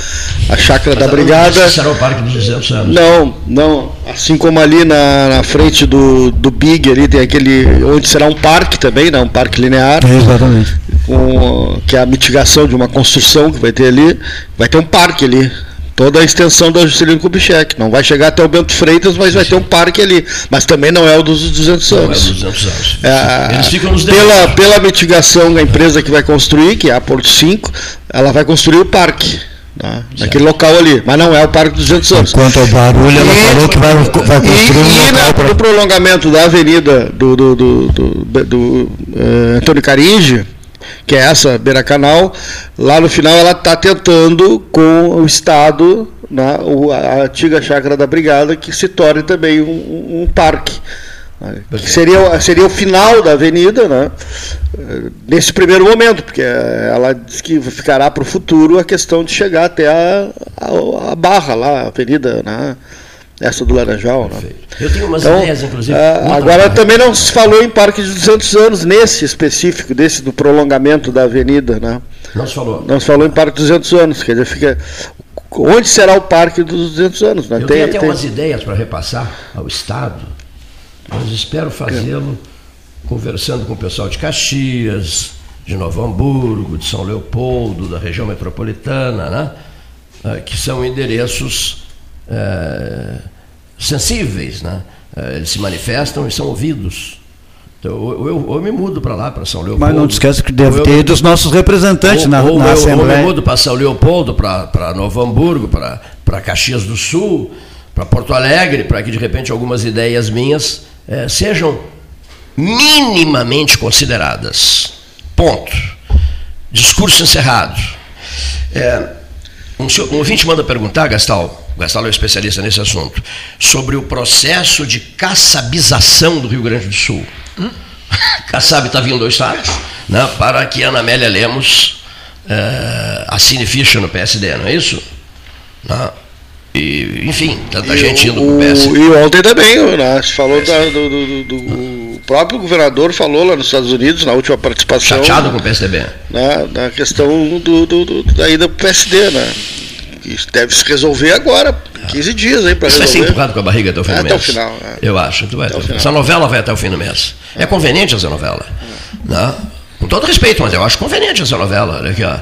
a chácara da brigada. Será o parque dos 200 anos. Não, não. Assim como ali na, na frente do, do Big ali tem aquele onde será um parque também, né? Um parque linear. É, exatamente. Com, que é a mitigação de uma construção que vai ter ali, vai ter um parque ali toda a extensão da Juscelino Kubitschek. Não vai chegar até o Bento Freitas, mas vai ter um parque ali. Mas também não é o dos 200 anos. Não é dos 200 anos. É, Eles ficam nos pela, pela mitigação da empresa que vai construir, que é a Porto 5, ela vai construir o parque. Né, naquele local ali, mas não é o Parque dos 200 anos. Quanto ao barulho, ela e, falou que vai, vai construir e, um e na, pra... no prolongamento da avenida do, do, do, do, do uh, Antônio Caringe, que é essa beira canal, lá no final ela está tentando com o Estado, né, a antiga chácara da Brigada, que se torne também um, um parque. Que seria, seria o final da avenida, né, nesse primeiro momento, porque ela diz que ficará para o futuro a questão de chegar até a, a, a barra lá, a avenida. Né, essa do Laranjal. Né? Eu tenho umas então, ideias, inclusive. Uh, agora também não se falou em Parque de 200 anos, nesse específico, desse do prolongamento da avenida. Né? Não se falou. Não se falou em Parque de 200 anos, quer dizer, fica. Onde será o Parque dos 200 anos? Né? Eu tem, tenho até tem... umas ideias para repassar ao Estado, mas espero fazê-lo conversando com o pessoal de Caxias, de Novo Hamburgo, de São Leopoldo, da região metropolitana, né? Ah, que são endereços é, sensíveis, né? É, eles se manifestam e são ouvidos. Então, eu, eu, eu me mudo para lá, para São Leopoldo. Mas não te esquece que deve ter dos nossos representantes ou, na, ou na eu, Assembleia. Ou eu me mudo para São Leopoldo, para Novo Hamburgo, para Caxias do Sul, para Porto Alegre, para que de repente algumas ideias minhas é, sejam minimamente consideradas. Ponto. Discurso encerrado. É, um, um ouvinte manda perguntar, Gastal, Gastal é um especialista nesse assunto, sobre o processo de caçabização do Rio Grande do Sul. Kassab está vindo ao Estado né, para que Ana Amélia Lemos é, assine ficha no PSD, não é isso? Né? E, enfim, tanta e gente indo para o PSD. E ontem também, né, falou da, do, do, do, do, próprio governador falou lá nos Estados Unidos, na última participação. Chateado com o PSDB. Né, na questão do, do, do, da ida para o PSD, né? Isso deve se resolver agora, 15 dias aí para resolver. vai ser empurrado com a barriga até o fim é, do mês. Até o final. É. Eu acho. Tu vai até essa novela vai até o fim do mês. É, é conveniente essa novela. É. Né? Com todo respeito, mas eu acho conveniente essa novela. Olha aqui, ó.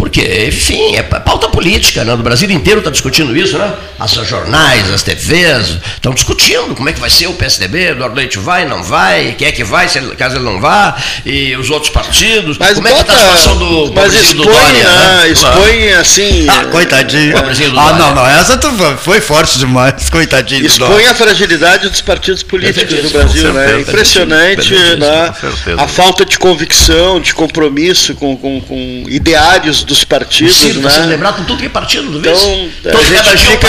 Porque, enfim, é pauta política, né? O Brasil inteiro está discutindo isso, né? As jornais, as TVs estão discutindo como é que vai ser o PSDB, Eduardo Leite vai, não vai, quem é que vai, se caso ele não vá, e os outros partidos. Mas como bota, é que está a situação do mas expõe, do Dória, né? Expõe assim. Ah, coitadinho. Ah, não, não, essa foi forte demais, coitadinho. Expõe a fragilidade dos partidos políticos do Brasil, né? É impressionante, né? A falta de convicção, de compromisso com, com, com ideários dos partidos, Ciro, né? Você lembrado por tudo que é partido, não então, Todo a gente fica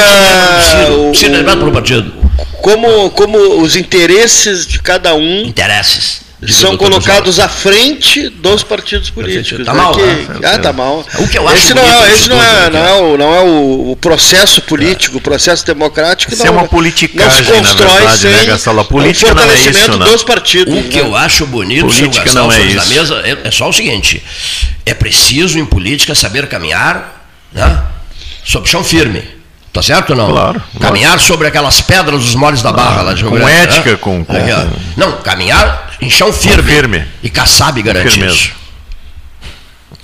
o, Ciro lembrado por um partido. Como, como os interesses de cada um interesses são colocados à frente dos partidos políticos. Está né? mal, que, né? Ah, tá mal. O que eu acho esse não é, esse não é, não é, o, não é o, processo político, o processo democrático. Isso é uma politicagem, não se constrói na verdade, né, sem né, Gastão? A política o não é isso, não. dos partidos. O que né? eu acho bonito, política não é isso. na mesa, é, é só o seguinte, é preciso em política saber caminhar, né? Sob chão firme. Tá certo ou não? Claro, Caminhar sobre aquelas pedras dos moles da barra lá de com ética, né? com- com-. Não, caminhar em chão firme. firme. E Kassab garante Firmeza. isso.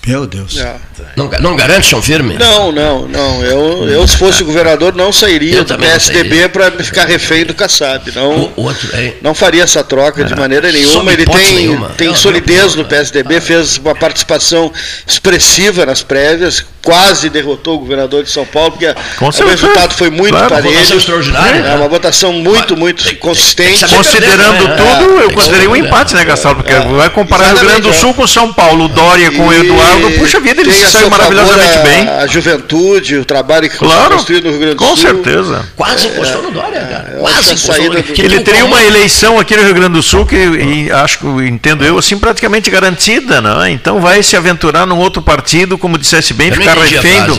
Meu Deus. É. Não, não garante chão firme? Não, não, não. Eu, eu, se fosse governador, não sairia Eu do PSDB para ficar refém do Kassab. Não, O outro, é, não faria essa troca de maneira Sob nenhuma. Ele tem, nenhuma. tem Não, solidez não, no PSDB, fez uma participação expressiva nas prévias, quase derrotou o governador de São Paulo, porque Com o resultado foi muito Claro, votação parelho. extraordinária. É uma votação muito, muito tem- consistente. tem Considerando perder, né? tudo, É, eu considerei um empate, né, Gastalo? Porque vai comparar Rio Grande do Exatamente, Sul é. com São Paulo, o Dória com o Eduardo. Puxa vida, ele saiu maravilhosamente a- bem. A juventude, o trabalho que foi Claro, construído no Rio Grande do com Sul. certeza. Quase encostou no Dória, cara. Quase no do- que Ele tem o teria uma eleição aqui no Rio Grande do Sul que, e acho que entendo eu, assim, praticamente garantida, né? Então vai se aventurar num outro partido, como dissesse bem, ficar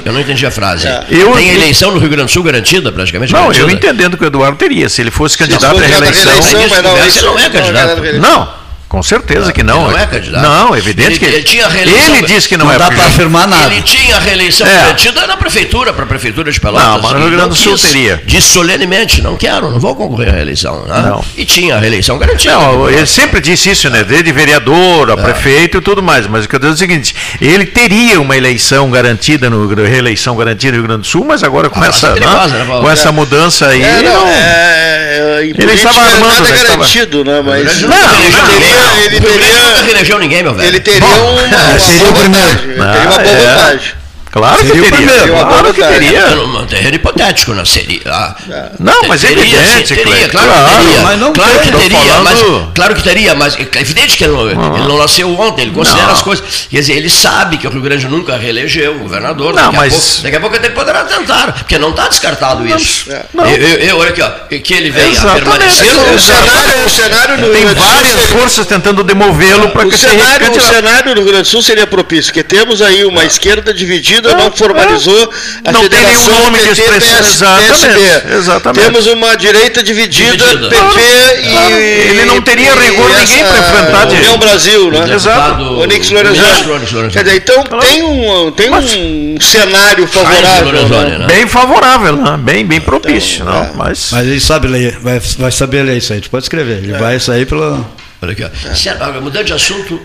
Eu não entendi a frase. Eu- Tem eleição no Rio Grande do Sul garantida, praticamente? Não, garantida? eu entendendo que o Eduardo teria, se ele fosse Se candidato à for candidato à reeleição. reeleição, Aí, mas não, isso não é candidato. candidato à reeleição. Não, com certeza que não. Ele não é candidato. Não, evidente Ele- que ele tinha reeleição- Ele disse que não, Não é dá para afirmar nada. Ele tinha reeleição É. garantida na prefeitura, para a prefeitura de Pelotas. Não, mas no Rio Grande do Sul quis. teria. Disse solenemente, não quero, não vou concorrer à reeleição. né? Não. E tinha a reeleição garantida. Não, ele sempre disse isso, né? Desde vereador, a É. prefeito e tudo mais. Mas o que eu digo é o seguinte: ele teria uma eleição garantida, no, reeleição garantida no Rio Grande do Sul, mas agora com, Ah, essa, é perigosa, né? né, com essa mudança aí. É, não, não- é, é, Ele estava armando, nada né, é estava- garantido, né? Mas Ele Não, não, não. Ninguém. Ele teria- reelegeu ninguém, meu velho. ele teria uma, seria o primeiro. teria uma Ah, boa é. vantagem. Claro que Seria o teria. primeiro. Claro que teria. É um terreno hipotético, não seria. ah, Não, mas é teria, evidente, sim, teria, claro, Claro, que teria. mas não claro tem. que teria, falando- mas claro que teria, mas é evidente que ele não, ele não nasceu ontem, ele considera Não. as coisas. Quer dizer, ele sabe que o Rio Grande nunca reelegeu o governador. Não, daqui, mas- a pouco, daqui a pouco ele poderá tentar, porque não está descartado isso. não. Eu, eu, eu- olha aqui, ó, que ele venha a Exatamente. permanecer. O cenário, o cenário no Tem Rio Grande do Sul várias seria- forças tentando demovê-lo para O que seja cenário, o cenário do Rio Grande do Sul seria propício, porque temos aí uma esquerda dividida, não formalizou a Não tem federação nenhum nome de PT, expressão. PS, Exatamente, PSB. exatamente. Temos uma direita dividida, Dividida. PP Claro, e... claro. Ele não teria rigor ninguém pra enfrentar de- União Brasil, né? Exato. Onix Lorenzoni. Quer dizer, então tem um, tem um cenário favorável. Lorenzoni, né? né? Bem favorável, né? bem, bem propício. Então, não, é. mas... Mas ele sabe ler, vai, vai saber ler isso aí, tu pode escrever. Ele vai sair pela. Olha aqui, ó. Sério, agora, mudando de assunto,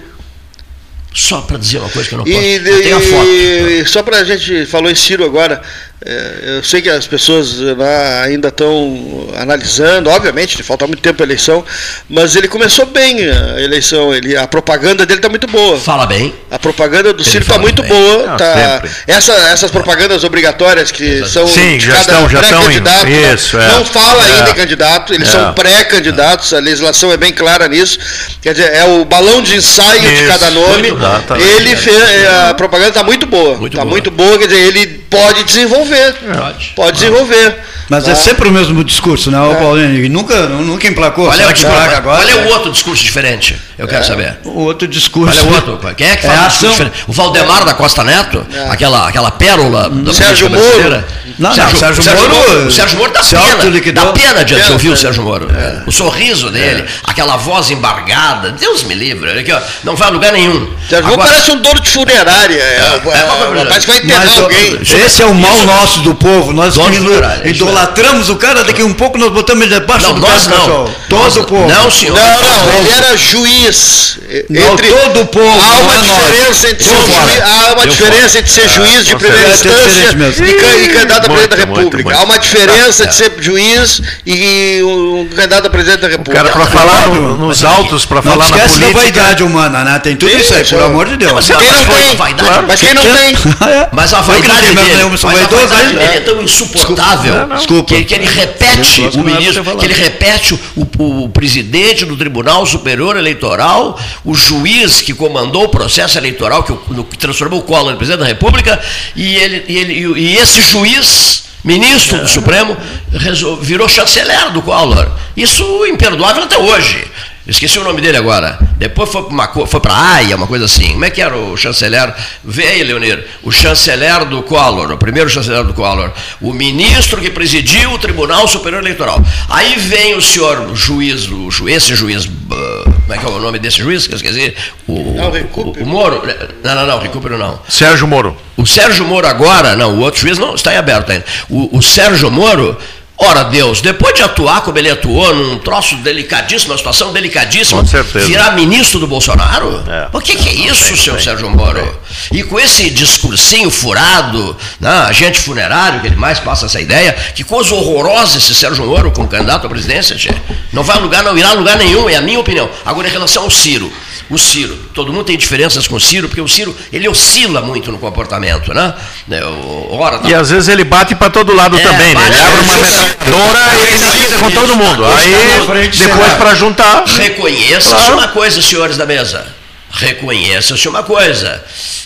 só para dizer uma coisa que eu não E, posso. Eu tenho a foto. e só para a gente falou em Ciro agora, é, eu sei que as pessoas né, ainda estão analisando, obviamente, falta muito tempo a eleição, mas ele começou bem a eleição, ele, a propaganda dele está muito boa. Fala bem. A propaganda do Ele Ciro está muito bem. boa. Não, tá, essa, essas propagandas obrigatórias que são Sim, de já cada estão- já estão em- pré-candidato, né? é. não fala ainda É. em candidato, eles É. são pré-candidatos, a legislação é bem clara nisso. Quer dizer, é o balão de ensaio de Isso, cada nome. ele fez, a propaganda está muito boa. Muito Está muito boa, quer dizer, ele pode desenvolver. Pode. Pode desenvolver. Mas é Tá? sempre o mesmo discurso, né, o Paulinho? Nunca, nunca emplacou. Qual é, Será o, discurso- agora? qual é o outro discurso diferente? Eu quero saber. O outro Qual discurso. é o outro? Quem é que É faz a um discurso diferente? O Valdemar da Costa Neto, É. aquela, aquela pérola da Sérgio Moro. brasileira. Não, não, Sérgio Moro, O Sérgio Moro dá se pena. Dá pena de Pena, ouvir o é. Sérgio Moro. O sorriso dele, aquela voz embargada. Deus me livre. Olha aqui, ó, não vai a lugar nenhum. Sérgio Moro parece um dono de funerária. É, É, é, é, parece que vai enterrar Mas, alguém. esse é o mal Isso. nosso do povo. Nós que idolatramos o cara, daqui um pouco nós botamos ele debaixo Não, do nós braço, não. cachorro. Todo o povo. Não, senhor. Não, não, ele era juiz. Não, todo o povo, Há uma é diferença entre ser juiz, há uma diferença entre ser juiz de primeira. É instância e, can- e candidato a presidente da Muito, muito, República. muito. Há uma diferença É. de ser juiz e um candidato a presidente da O República. cara, para falar no- nos altos, para Não falar na esquece da política. vaidade humana, né? Tem tudo isso aí, por é. amor de Deus. Mas Quem não tem? vaidade. Claro, Mas quem não tem? É. Mas a vaidade dele, nenhum, mas a vaidade dele é tão insuportável. Desculpa. Que, ele repete o é ministro, que ele repete o, o presidente do Tribunal Superior Eleitoral, o juiz que comandou o processo eleitoral, que, o- transformou o Collor em presidente da República, e, ele, e, ele, o- e esse juiz, ministro do Supremo, virou chanceler do Collor. Isso imperdoável até hoje. Esqueci o nome dele agora. Depois foi para foi para Haia, uma coisa assim. Como é que era o chanceler? Vê aí, Leonir. O chanceler do Collor, o primeiro chanceler do Collor. O ministro que presidiu o Tribunal Superior Eleitoral. Aí vem o senhor juiz, o ju- esse juiz. Como é que é o nome desse juiz? Que eu esqueci. O, Não, o, Recupero. o Moro. Não, não, não, Recupero não. Sérgio Moro. O Sérgio Moro agora, não, o outro juiz não está em aberto ainda. O, o Sérgio Moro, ora Deus, depois de atuar como ele atuou num troço delicadíssimo, uma situação delicadíssima, Com certeza. virar ministro do Bolsonaro? É. O que, que é isso, tem, seu Sérgio Moro? E com esse discursinho furado, né, agente funerário, que ele mais passa essa ideia, que coisa horrorosa esse Sérgio Moro como candidato à presidência, tchê. Não vai a lugar, não irá a lugar nenhum, é a minha opinião. Agora, em relação ao Ciro, o Ciro, todo mundo tem diferenças com o Ciro, porque o Ciro, ele oscila muito no comportamento, né? É, o- Ora, tá E às vezes ele bate para todo lado É, também, né? bate- Ele abre uma metralhadora e ele lida com todo mundo. Aí, depois para juntar. Reconheça-se Claro. uma coisa, senhores da mesa. Reconheça-se uma coisa.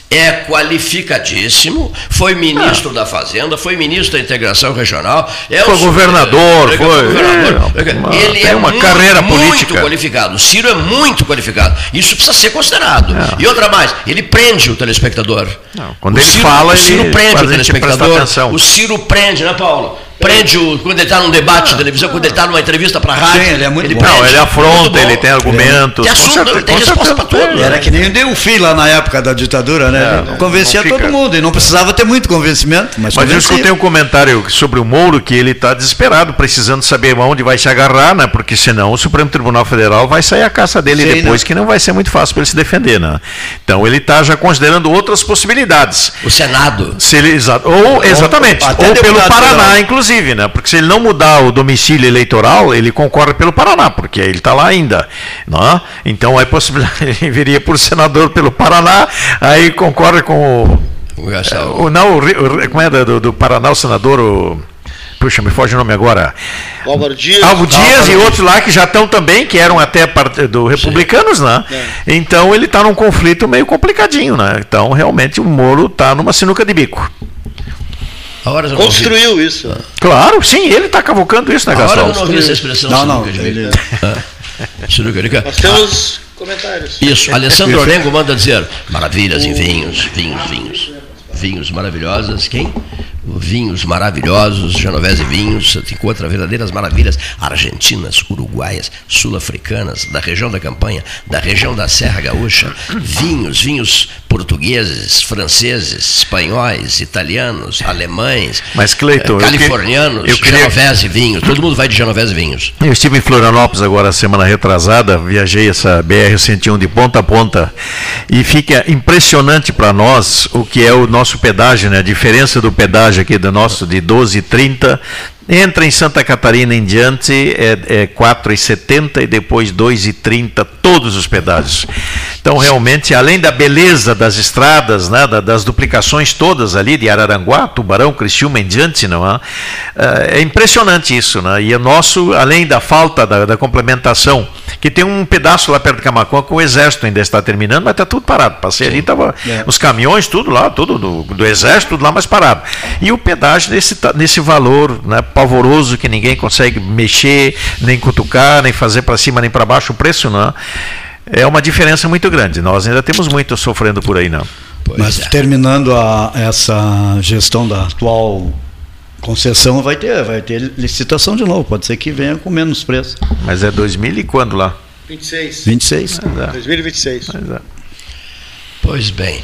É qualificadíssimo, foi ministro da Fazenda, foi ministro da Integração Regional, é Foi o- governador, é, foi- governador. é, uma- Ele tem é uma muito, carreira muito política. qualificado. O Ciro é muito qualificado. Isso precisa ser considerado. É. E outra mais, ele prende o telespectador. Não, quando O ele Ciro- fala, o Ciro ele prende o telespectador. O Ciro prende, né, Paulo? Prende o, quando ele está num debate de televisão, quando ele está numa entrevista para rádio. Sim, ele é muito bom. Não, prende. ele Muito afronta, ele tem argumentos. Tem assunto, certeza- tem resposta pra tudo. Era que nem o Delfim lá na época da ditadura, né? É, Ele convencia não todo mundo e não precisava ter muito convencimento, mas, Mas eu escutei um comentário sobre o Mouro que ele está desesperado, precisando saber onde vai se agarrar, né? Porque senão o Supremo Tribunal Federal vai sair a caça dele Sim, depois, né? que não vai ser muito fácil para ele se defender, né? Então ele está já considerando outras possibilidades. O Senado. Se ele, exa- ou, exatamente, até ou pelo Paraná, federal. inclusive, né? Porque se ele não mudar o domicílio eleitoral, ele concorre pelo Paraná, porque ele está lá ainda. Não? Então é possibilidade, ele viria por senador pelo Paraná, aí concorre com o. O Gastão. o não, o, como é do, do Paraná, o senador. O, puxa, me foge o nome agora. Álvaro Dias. Alvo Dias Álvaro e outros lá que já estão também, que eram até part- do republicanos, né? Então ele está num conflito meio complicadinho, né? Então realmente o Moro está numa sinuca de bico. Não ouvi. Construiu isso. Claro, sim, ele está cavocando isso, né, A hora eu Gastão? não ouvi essa expressão. Não, não, Ah, sinuca de bico. Nós temos comentários. Isso, Alessandro Orengo manda dizer, maravilhas em vinhos, vinhos, vinhos. Vinhos maravilhosos, quem? Vinhos maravilhosos, Genovese Vinhos, você encontra verdadeiras maravilhas argentinas, uruguaias, sul-africanas, da região da Campanha, da região da Serra Gaúcha. Vinhos, vinhos portugueses, franceses, espanhóis, italianos, alemães, Mas, Cleiton, californianos, eu queria- Genovese Vinhos, todo mundo vai de Genovese Vinhos. Eu estive em Florianópolis agora semana retrasada, viajei essa BR-101 de ponta a ponta e fica impressionante para nós o que é o nosso pedágio, né? A diferença do pedágio aqui do nosso de 12,30 entra em Santa Catarina em diante é, é 4,70 e depois 2,30 todos os pedágios. Então realmente além da beleza das estradas, né, da- das duplicações todas ali de Araranguá, Tubarão, Criciúma em diante, não é? É impressionante isso, né? E o nosso, além da falta da, da complementação, que tem um pedaço lá perto de Camacuã que o exército ainda está terminando, mas está tudo parado. Passei ali, estava É. os caminhões, tudo lá, tudo do, do exército, tudo lá, mas parado. E o pedágio nesse, nesse valor né, pavoroso que ninguém consegue mexer, nem cutucar, nem fazer para cima nem para baixo o preço, não. É uma diferença muito grande. Nós ainda temos muito sofrendo por aí, não. Pois Mas é. terminando a- essa gestão da atual concessão, vai ter, vai ter licitação de novo. Pode ser que venha com menos preço. Mas é 2000 e quando lá? 26. 26. É. 2026. Mas é. Pois bem.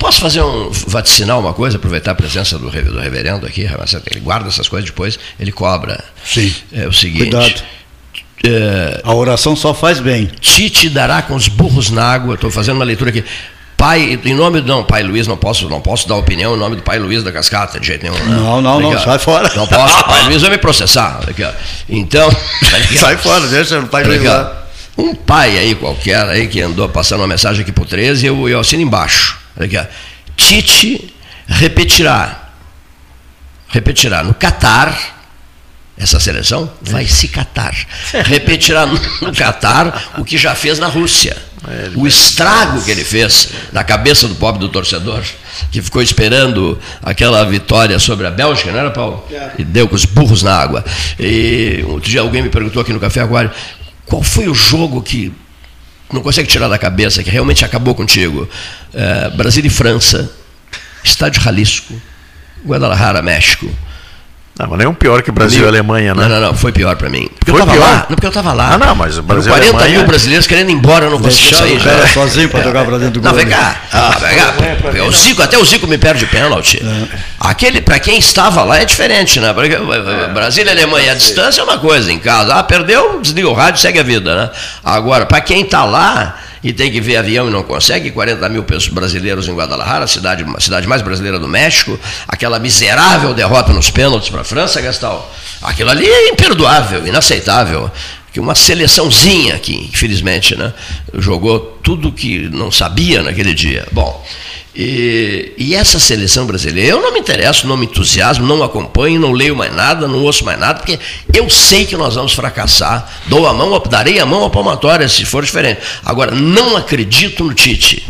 Posso fazer um. vaticinar uma coisa, aproveitar a presença do, do reverendo aqui, ele guarda essas coisas depois, ele cobra. Sim. É o seguinte. Cuidado. é, A oração só faz bem. Tite dará com os burros na água. Estou fazendo uma leitura aqui. Pai, em nome do. Não, pai Luiz, não posso, não posso dar opinião em nome do pai Luiz da Cascata, de jeito nenhum. né? Não, não, não, sai fora. Não posso, o pai Luiz vai me processar. Então. Sai fora, deixa o pai ó. lá. Um pai aí qualquer aí que andou passando uma mensagem aqui pro 13, eu, eu assino embaixo. Aqui, ó. Tite repetirá. Repetirá no Catar. Essa seleção vai se catar. Repetirá no no Catar o que já fez na Rússia. O estrago que ele fez na cabeça do pobre do torcedor, que ficou esperando aquela vitória sobre a Bélgica, não era, Paulo? E deu com os burros na água. E outro dia alguém me perguntou aqui no Café Aquário, qual foi o jogo que não consegue tirar da cabeça, que realmente acabou contigo? É, Brasil e França, Estádio Jalisco, Guadalajara, México. Não, mas nem um pior que Brasil e Alemanha, né? Não, não, não, foi pior para mim. Porque Foi eu tava pior? lá. Não, porque eu tava lá. Ah, não, mas o Brasil e Eram 40 Alemanha- mil brasileiros querendo ir embora, eu não conseguia sair. o cara já. sozinho pra jogar pra dentro do Não, gol. vem cá. Ah, vem cá. é O Zico, até o Zico me perde pênalti. Aquele, para quem estava lá é diferente, né? Porque, eh, Brasília e Alemanha, a distância é uma coisa em casa. Ah, perdeu, desliga o rádio, segue a vida, né? Agora, para quem está lá e tem que ver avião e não consegue, 40 mil brasileiros em Guadalajara, a cidade, cidade mais brasileira do México, aquela miserável derrota nos pênaltis para a França, Gastal. Aquilo ali é imperdoável, inaceitável que uma seleçãozinha que, infelizmente, né, jogou tudo que não sabia naquele dia. Bom, e, e essa seleção brasileira, eu não me interesso, não me entusiasmo, não acompanho, não leio mais nada, não ouço mais nada, porque eu sei que nós vamos fracassar. Dou a mão, darei a mão à palmatória se for diferente. Agora, não acredito no Tite.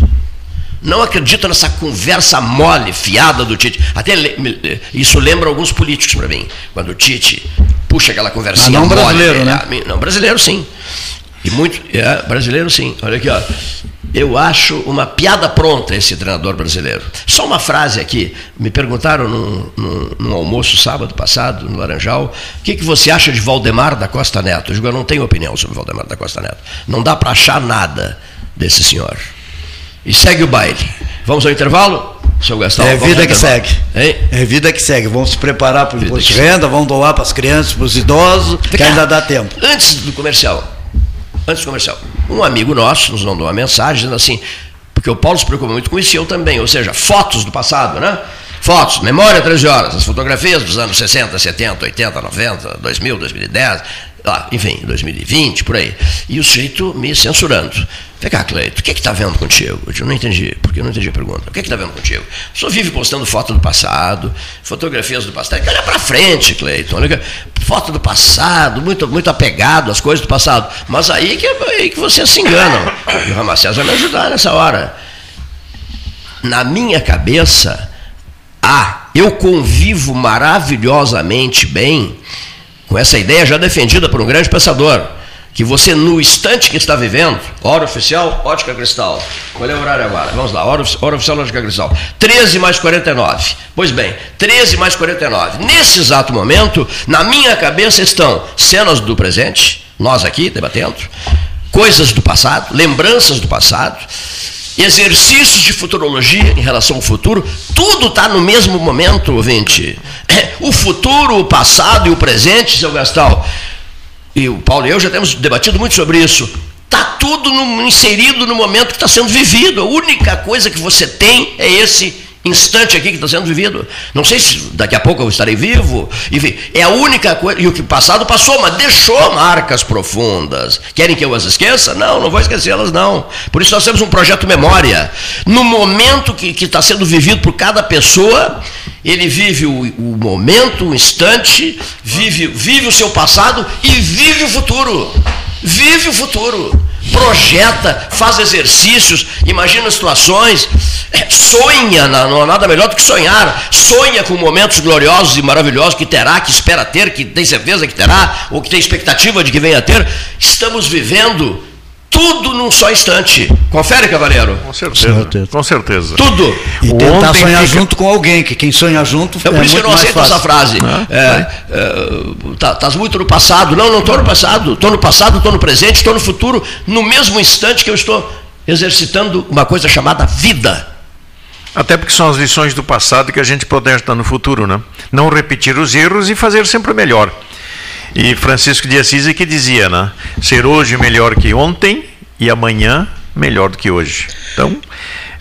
Não acredito nessa conversa mole, fiada do Tite. Até isso lembra alguns políticos para mim. Quando o Tite puxa aquela conversinha Mas não mole. brasileiro, né? a mim- Não, brasileiro sim. E muito. É, brasileiro sim. Olha aqui, ó. Eu acho uma piada pronta esse treinador brasileiro. Só uma frase aqui. Me perguntaram num, num- num almoço sábado passado, no Laranjal, o que, que você acha de Valdemar da Costa Neto? Eu digo, eu não tenho opinião sobre Valdemar da Costa Neto. Não dá para achar nada desse senhor. E segue o baile. Vamos ao intervalo? Seu Gastão, É vida que segue. Hein? É vida que segue. Vamos se preparar para o imposto de renda, vamos doar para as crianças, para os idosos, que ainda dá tempo. Antes do comercial, antes do comercial, um amigo nosso nos mandou uma mensagem dizendo assim, porque o Paulo se preocupa muito com isso e eu também, ou seja, fotos do passado, né? Fotos, memória 13 horas, as fotografias dos anos 60, 70, 80, 90, 2000, 2010, lá, enfim, 2020, por aí. E o sujeito me censurando. Vem cá, Cleito, o que está vendo contigo? Eu não entendi, porque eu não entendi a pergunta. O que está vendo contigo? Senhor vive postando foto do passado, fotografias do passado. Que olhar para frente, Cleiton. Olha que- Foto do passado, muito, muito apegado às coisas do passado. Mas aí que, aí que vocês se enganam. E o Ramacés vai me ajudar nessa hora. Na minha cabeça, ah, eu convivo maravilhosamente bem com essa ideia já defendida por um grande pensador, que você, no instante que está vivendo, hora oficial, ótica cristal. Qual é o horário agora? Vamos lá, hora, hora oficial, ótica cristal. 13 mais 49. Pois bem, 13 mais 49. Nesse exato momento, na minha cabeça estão cenas do presente, nós aqui debatendo, coisas do passado, lembranças do passado, exercícios de futurologia em relação ao futuro, tudo está no mesmo momento, ouvinte. O futuro, o passado e o presente, seu Gastal, e o Paulo e eu já temos debatido muito sobre isso. Está tudo no- inserido no momento que está sendo vivido. A única coisa que você tem é esse instante aqui que está sendo vivido. Não sei se daqui a pouco eu estarei vivo. Enfim, é a única coisa. E o que passado passou, mas deixou marcas profundas. Querem que eu as esqueça? Não, não vou esquecê-las, não. Por isso nós temos um projeto memória. No momento que está sendo vivido por cada pessoa, ele vive o, o momento, o instante, vive, vive o seu passado e vive o futuro. Vive o futuro. Projeta, faz exercícios, imagina situações, sonha, não há nada melhor do que sonhar. Sonha com momentos gloriosos e maravilhosos que terá, que espera ter, que tem certeza que terá, ou que tem expectativa de que venha a ter. Estamos vivendo tudo num só instante. Confere, cavaleiro. Com certeza. certeza. Com certeza. Tudo. E tentar Ontem sonhar fica- junto com alguém, que quem sonha junto É por isso que eu muito não mais aceito fácil. essa frase. É, é, tá, Estás muito no passado. Não, não estou no passado. Estou no passado, estou no presente, estou no futuro, no mesmo instante que eu estou exercitando uma coisa chamada vida. Até porque são as lições do passado que a gente projeta no futuro, né? Não repetir os erros e fazer sempre melhor. E Francisco de Assis é que dizia, né? Ser hoje melhor que ontem e amanhã melhor do que hoje. Então,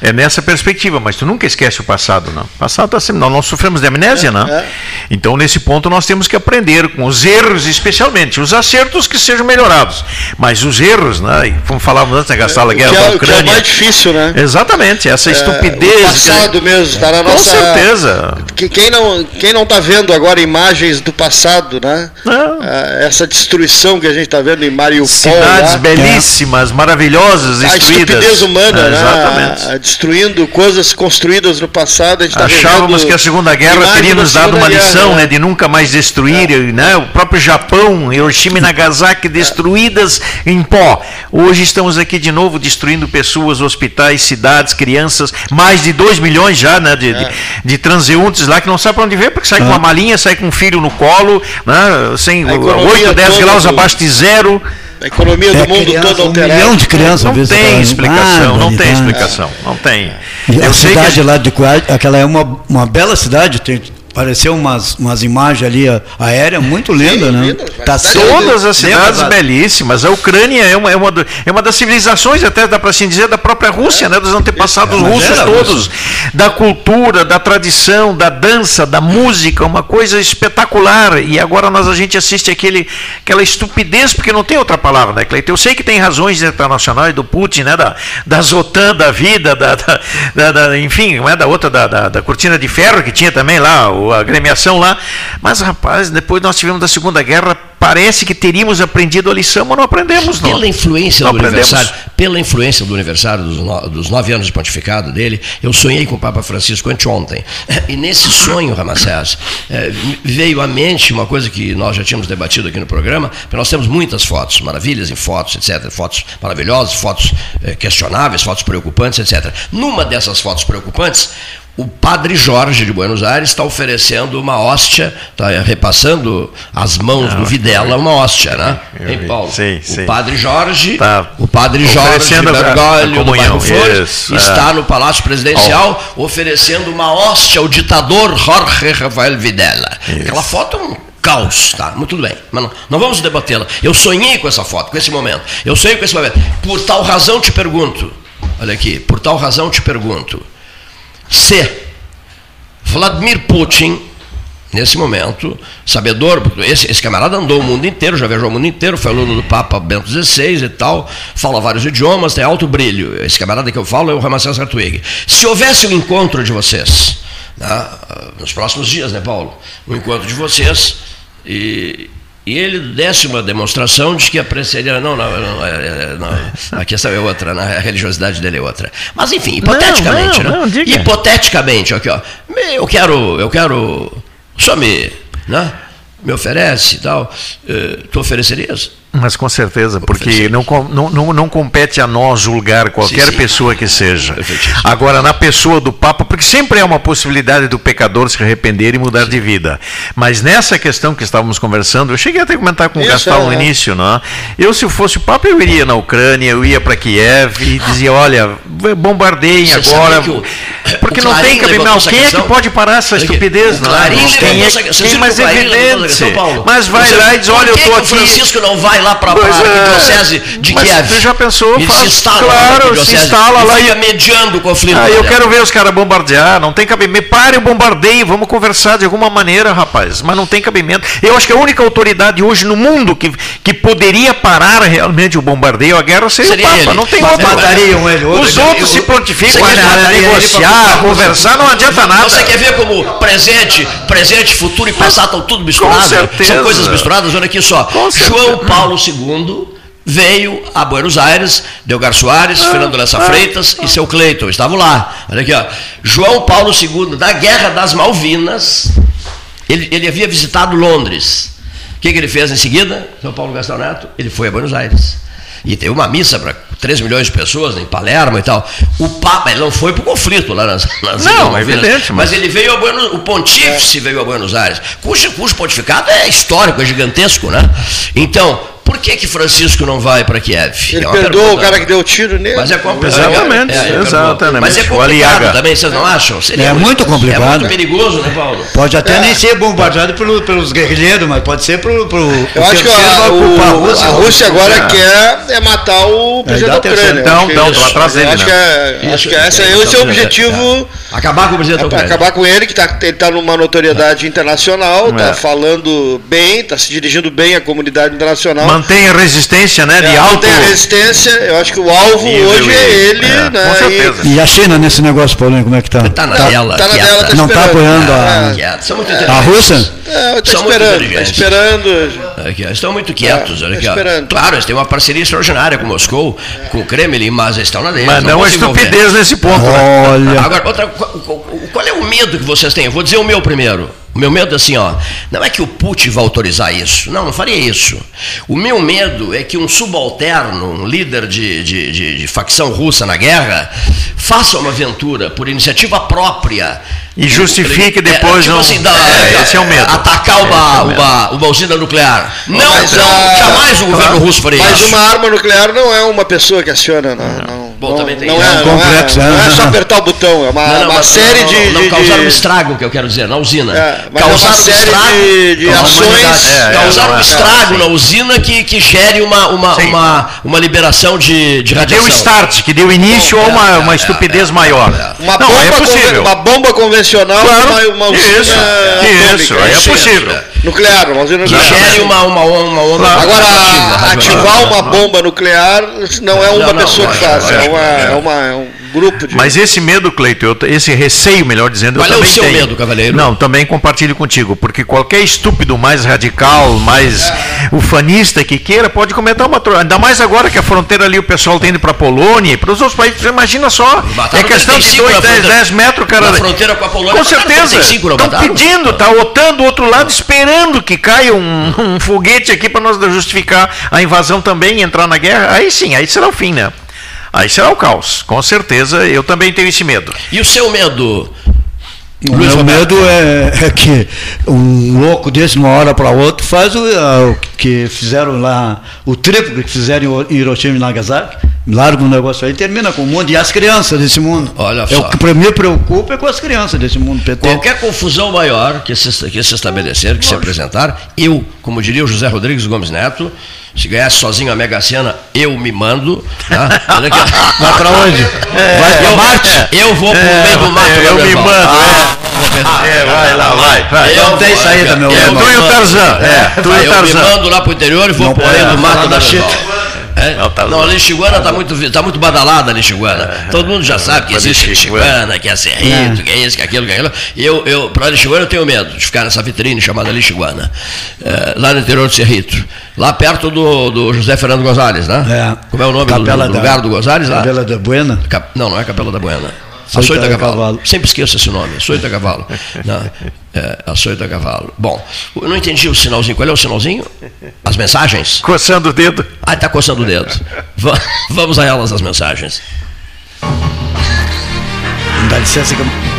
é nessa perspectiva, mas tu nunca esquece o passado, não. O passado está sempre. Nós, nós sofremos de amnésia, não? é. Então, nesse ponto, nós temos que aprender com os erros, especialmente. Os acertos que sejam melhorados. Mas os erros, né? Como falávamos antes, né, gastar a que guerra é, da o que é Ucrânia. mais difícil, né? Exatamente, essa estupidez. O passado mesmo, está na Com nossa. certeza. Que- Quem não, quem não está vendo agora imagens do passado, né? Ah, Essa destruição que a gente está vendo em Mariupol. Cidades lá, belíssimas, maravilhosas, a destruídas. estupidez humana, É, né? Exatamente. A destruindo coisas construídas no passado. A gente tá Achávamos revendo que a Segunda Guerra teria nos dado uma Guerra, lição, né? né, de nunca mais destruir, né? O próprio Japão, Hiroshima e Nagasaki destruídas em pó. Hoje estamos aqui de novo destruindo pessoas, hospitais, cidades, crianças, mais de 2 milhões já, né, de, de, de transeuntes lá que não sabem para onde ver, porque sai com uma malinha, sai com um filho no colo, né, sem A economia 8, 10 toda graus do- abaixo de zero. A economia do É mundo criança, todo um alterada. milhão de crianças. Não às vezes, tem tá- explicação, não tem explicação, não tem. E a sei que cidade lá de Kuwait, aquela é uma, uma bela cidade, tem, apareceu umas, umas imagens ali a- aérea muito linda, né? linda, Tá Todas as cidades lá. belíssimas. A Ucrânia é uma, é, uma, é uma das civilizações, até dá para assim dizer, da própria Rússia, né, dos antepassados É, russos todos. Da cultura, da tradição, da dança, da música, uma coisa espetacular. E agora nós a gente assiste aquele, aquela estupidez, porque não tem outra palavra, né, Cleiton? Eu sei que tem razões internacionais do Putin, né, da, da Zotan da vida, da, da- da- da- enfim, não é da outra, da, da, da cortina de ferro que tinha também lá, o- a agremiação lá. Mas, rapaz, depois nós tivemos da Segunda Guerra, parece que teríamos aprendido a lição, mas não aprendemos, não. Pela influência Não do aprendemos. aniversário, pela influência do aniversário dos, no- dos nove anos de pontificado dele, eu sonhei com o Papa Francisco anteontem. E nesse sonho, Ramacés, eh, veio à mente uma coisa que nós já tínhamos debatido aqui no programa, porque nós temos muitas fotos, maravilhas em fotos, etc. Fotos maravilhosas, fotos eh, questionáveis, fotos preocupantes, etc. Numa dessas fotos preocupantes, o padre Jorge de Buenos Aires está oferecendo uma hóstia, está repassando as mãos do Videla uma hóstia, né? vi. Paulo? Sim, sim. O padre Jorge, Tá o padre Jorge Bergoglio, do bairro Flores, isso, é. está no Palácio Presidencial oferecendo uma hóstia ao ditador Jorge Rafael Videla. Aquela foto é um caos, tá? Mas tudo bem, mas não, não vamos debatê-la. Eu sonhei com essa foto, com esse momento. Eu sonhei com esse momento. Por tal razão te pergunto, olha aqui, por tal razão te pergunto, se Vladimir Putin, nesse momento, sabedor, esse, esse camarada andou o mundo inteiro, já viajou o mundo inteiro, foi aluno do Papa Bento XVI e tal, fala vários idiomas, tem alto brilho. Esse camarada que eu falo é o Ramacés Hartwig. Se houvesse um encontro de vocês, né, nos próximos dias, né, Paulo? Um encontro de vocês e. E ele desse uma demonstração de que apreciaria. Não, não, não, é, é, não, a questão é outra, né? a religiosidade dele é outra. Mas enfim, hipoteticamente, não, né? não, diga. Hipoteticamente, aqui, ó. Eu quero, eu quero. Só me. Né? Me oferece e tal. eh, Tu oferecerias? Mas com certeza, porque não, não, não, compete a nós julgar qualquer Sim, sim. pessoa que seja. Perfeitíssimo. Agora, na pessoa do Papa, porque sempre é uma possibilidade do pecador se arrepender e mudar de vida. Mas nessa questão que estávamos conversando, eu cheguei até a comentar com o Gastal no é. início, não? Eu, se fosse o Papa, eu iria na Ucrânia, eu ia para Kiev e dizia: olha, bombardeiem agora. o- porque não tem cabimento. quem é que pode parar essa estupidez? não? Quem é, quem mais evidente? Mas vai lá e diz: olha, eu estou aqui. Francisco não vai lá para a é. arquidiocese de Mas Kiev? você já pensou, E faz- se instala claro, se instala e lá e- fica mediando o conflito. Ah, eu quero ver os caras bombardear, não tem cabimento. Pare o bombardeio, vamos conversar de alguma maneira, rapaz. Mas não tem cabimento. Eu acho que a única autoridade hoje no mundo que, que poderia parar realmente o bombardeio, a guerra, seria, Seria o Papa. ele. Não tem outro. matariam ele, outro- Os outros eu- se a a negociar, conversar, não adianta nada. Você quer ver como presente, presente, futuro e passado estão tudo misturado? certeza. São coisas misturadas, olha aqui só. João Paulo II veio a Buenos Aires, Delgar Soares, Ah, Fernando Lessa Freitas e seu Cleiton, estavam lá. Olha aqui, ó. João Paulo II, da Guerra das Malvinas, ele, ele havia visitado Londres. O que, que ele fez em seguida? São Paulo Gastão Neto, ele foi a Buenos Aires. E teve uma missa para 3 milhões de pessoas em Palermo e tal. O Papa, ele não foi para o conflito lá nas, nas Não, é evidente, mas... mas- ele veio a Buenos o pontífice veio a Buenos Aires, cujo, cujo pontificado é histórico, é gigantesco, né? Então, por que que Francisco não vai para Kiev? Ele É perdoou pergunta. o cara que deu tiro nele. Mas é complicado. Exatamente, é, é, é, exatamente. Mas é O complicado também, vocês não acham? Seria É muito complicado. É muito perigoso, né, Paulo? Pode até É. nem ser bombardeado pelo- pelos guerrilheiros, mas pode ser pro. pro Eu acho que a, o- a Rússia agora É. quer é matar o presidente da. Ucrânia. Então, então, lá atrás dele, Acho que é, esse é o isso, objetivo. Acabar com o presidente da É para Ucrânia. acabar com ele, que tá, ele está numa notoriedade internacional, está É. falando bem, está se dirigindo bem à comunidade internacional. Mantém a resistência, né? De É, alto. Mantém a resistência, eu acho que o alvo nível hoje é e- ele, é, né? Com certeza. E a China nesse negócio, Paulinho, como é que tá? Tá na Tá, dela. tá na dela, tá Não tá esperando. apoiando a- É, Quieta. São muito A. Rússia? É, tá esperando, tá esperando. Aqui, estão muito quietos. É, olha tá aqui, ó. esperando. Claro, eles têm uma parceria extraordinária com Moscou, com o Kremlin, mas eles estão na deles. Mas não é estupidez nesse ponto. né? Olha. Agora, outra, qual é o medo que vocês têm? Eu vou dizer o meu primeiro. O meu medo é assim, ó. Não é que o Putin vai autorizar isso. Não, não faria isso. O meu medo é que um subalterno, um líder de, de, de- de facção russa na guerra, faça uma aventura por iniciativa própria. E justifique É, depois tipo um- assim, da- É, esse é o medo. Atacar uma, é o medo. uma, uma usina nuclear. Não, Mas não, a- jamais o governo russo faria Mas isso. uma arma nuclear não é uma pessoa que aciona, não. não Bom, não, também tem não é, É um não, complexo, é, né? não é só apertar o botão, é uma, Não, não, uma mas série não, de. Não, não de- causaram um estrago, que eu quero dizer, na usina. É, é uma causaram um série estrago. de- de ações-. É, é, causaram não um é- estrago é, na usina que, que gere uma, uma, Sim. uma, uma liberação de, de Que radiação. deu start, que deu início Bom, a é, uma, é, uma é, estupidez é, maior. Uma, não, bomba é possível. uma bomba convencional Claro, uma, uma usina isso, atômica, isso, aí é possível. é. Nuclear, uma usina Que nuclear. gere uma, uma, uma onda Claro. Agora, ativar uma bomba nuclear não é uma Não, não, pessoa que lógico, faz, é, uma, é. é, uma, é um grupo de. Mas esse medo, Cleito, eu- esse receio, melhor dizendo, Qual eu é o também seu tenho. medo, cavaleiro? Não, também compartilho contigo, porque qualquer estúpido mais radical, mais ufanista que queira, pode comentar uma tro... Ainda mais agora que a fronteira ali o pessoal tem indo para Polônia, para os outros países, imagina só. Mataram é questão de 35 2, na 10, fronteira- 10 metros, cara. na fronteira com a Polônia, Com certeza. 35, não Estão pedindo, tá a OTAN do outro lado esperando que caia um, um foguete aqui para nós justificar a invasão também e entrar na guerra. Aí sim, aí será o fim, né? Aí será o caos. Com certeza, eu também tenho esse medo. E o seu medo? O Luiz meu Roberto. medo é, é que um louco desse, de uma hora para outra, faz o, o que fizeram lá, o triplo que fizeram em Hiroshima e Nagasaki, larga um negócio aí e termina com o mundo e as crianças desse mundo. Olha é só. O que para mim preocupa é com as crianças desse mundo PT. Qualquer confusão maior que se, que se estabelecer, que se apresentar, eu, como diria o José Rodrigues Gomes Neto, se ganhasse sozinho a Mega Sena, eu me mando. Tá? Olha aqui. Vai para onde? Vai para eu, Marte? eu vou pro meio do mato. eu me Gabriel. mando. É, vai lá, vai. vai. Eu Não tem saída, meu eu irmão. Tu e o. Tarzan. É, tu e Vai, o eu me Tarzan. mando lá pro interior e vou pro meio do mato da Chita. É? Não, tá Não, a lixiguana está muito, vi- tá muito badalada, a lixiguana. Todo mundo já sabe que existe lixiguana. que é cerrito, que é isso, que é aquilo, que é aquilo. Eu, eu, para a lixiguana eu tenho medo de ficar nessa vitrine chamada lixiguana, é, lá no interior do Cerrito. Lá perto do, do José Fernando Gonzalez, né? É. Como é o nome do, Capela do da- lugar do Gonzalez lá? Capela da Buena. Cap- Não, não é Capela da Buena. Açoita Cavalo. Cavalo. Sempre esqueço esse nome, Açoita Cavalo. Não, é, Açoita Cavalo. Bom, eu não entendi o sinalzinho. Qual é o sinalzinho? As mensagens? Coçando o dedo. Ah, está coçando o dedo. Va- Vamos a elas, as mensagens. Dá licença que eu...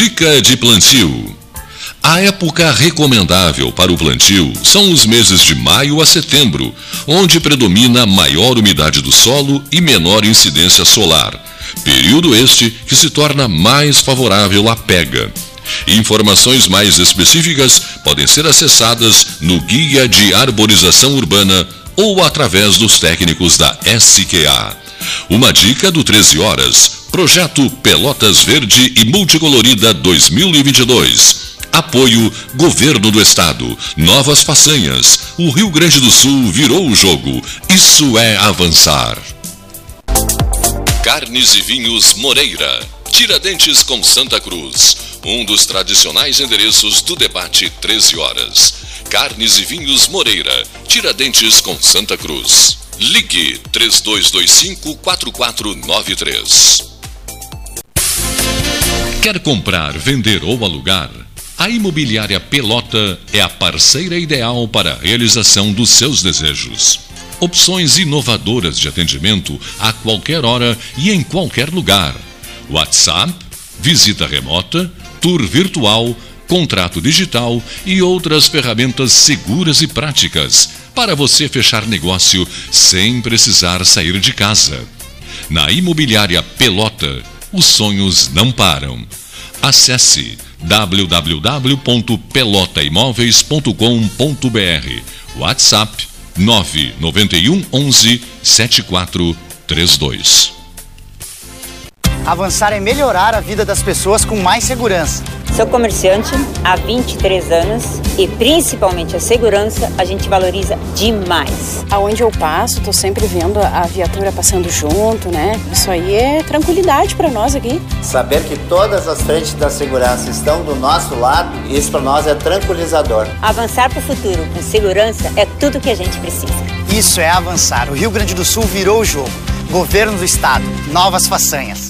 Dica de plantio. A época recomendável para o plantio são os meses de maio a setembro, onde predomina maior umidade do solo e menor incidência solar. Período este que se torna mais favorável à pega. Informações mais específicas podem ser acessadas no Guia de Arborização Urbana ou através dos técnicos da SQA. Uma dica do 13 Horas, Projeto Pelotas Verde e Multicolorida 2022. Apoio Governo do Estado. Novas façanhas. O Rio Grande do Sul virou o jogo. Isso é avançar. Carnes e Vinhos Moreira. Tiradentes com Santa Cruz. Um dos tradicionais endereços do debate 13 horas. Carnes e Vinhos Moreira. Tiradentes com Santa Cruz. Ligue 3225 4493. Quer comprar, vender ou alugar? A Imobiliária Pelota é a parceira ideal para a realização dos seus desejos. Opções inovadoras de atendimento a qualquer hora e em qualquer lugar. WhatsApp, visita remota, tour virtual, contrato digital e outras ferramentas seguras e práticas para você fechar negócio sem precisar sair de casa. Na Imobiliária Pelota, os sonhos não param. Acesse www.pelotaimoveis.com.br WhatsApp 991 11 7432 Avançar é melhorar a vida das pessoas com mais segurança. Sou comerciante há 23 anos e principalmente a segurança a gente valoriza demais. Aonde eu passo, estou sempre vendo a viatura passando junto, né? Isso aí é tranquilidade para nós aqui. Saber que todas as frentes da segurança estão do nosso lado, isso para nós é tranquilizador. Avançar para o futuro com segurança é tudo que a gente precisa. Isso é avançar. O Rio Grande do Sul virou o jogo. Governo do Estado, novas façanhas.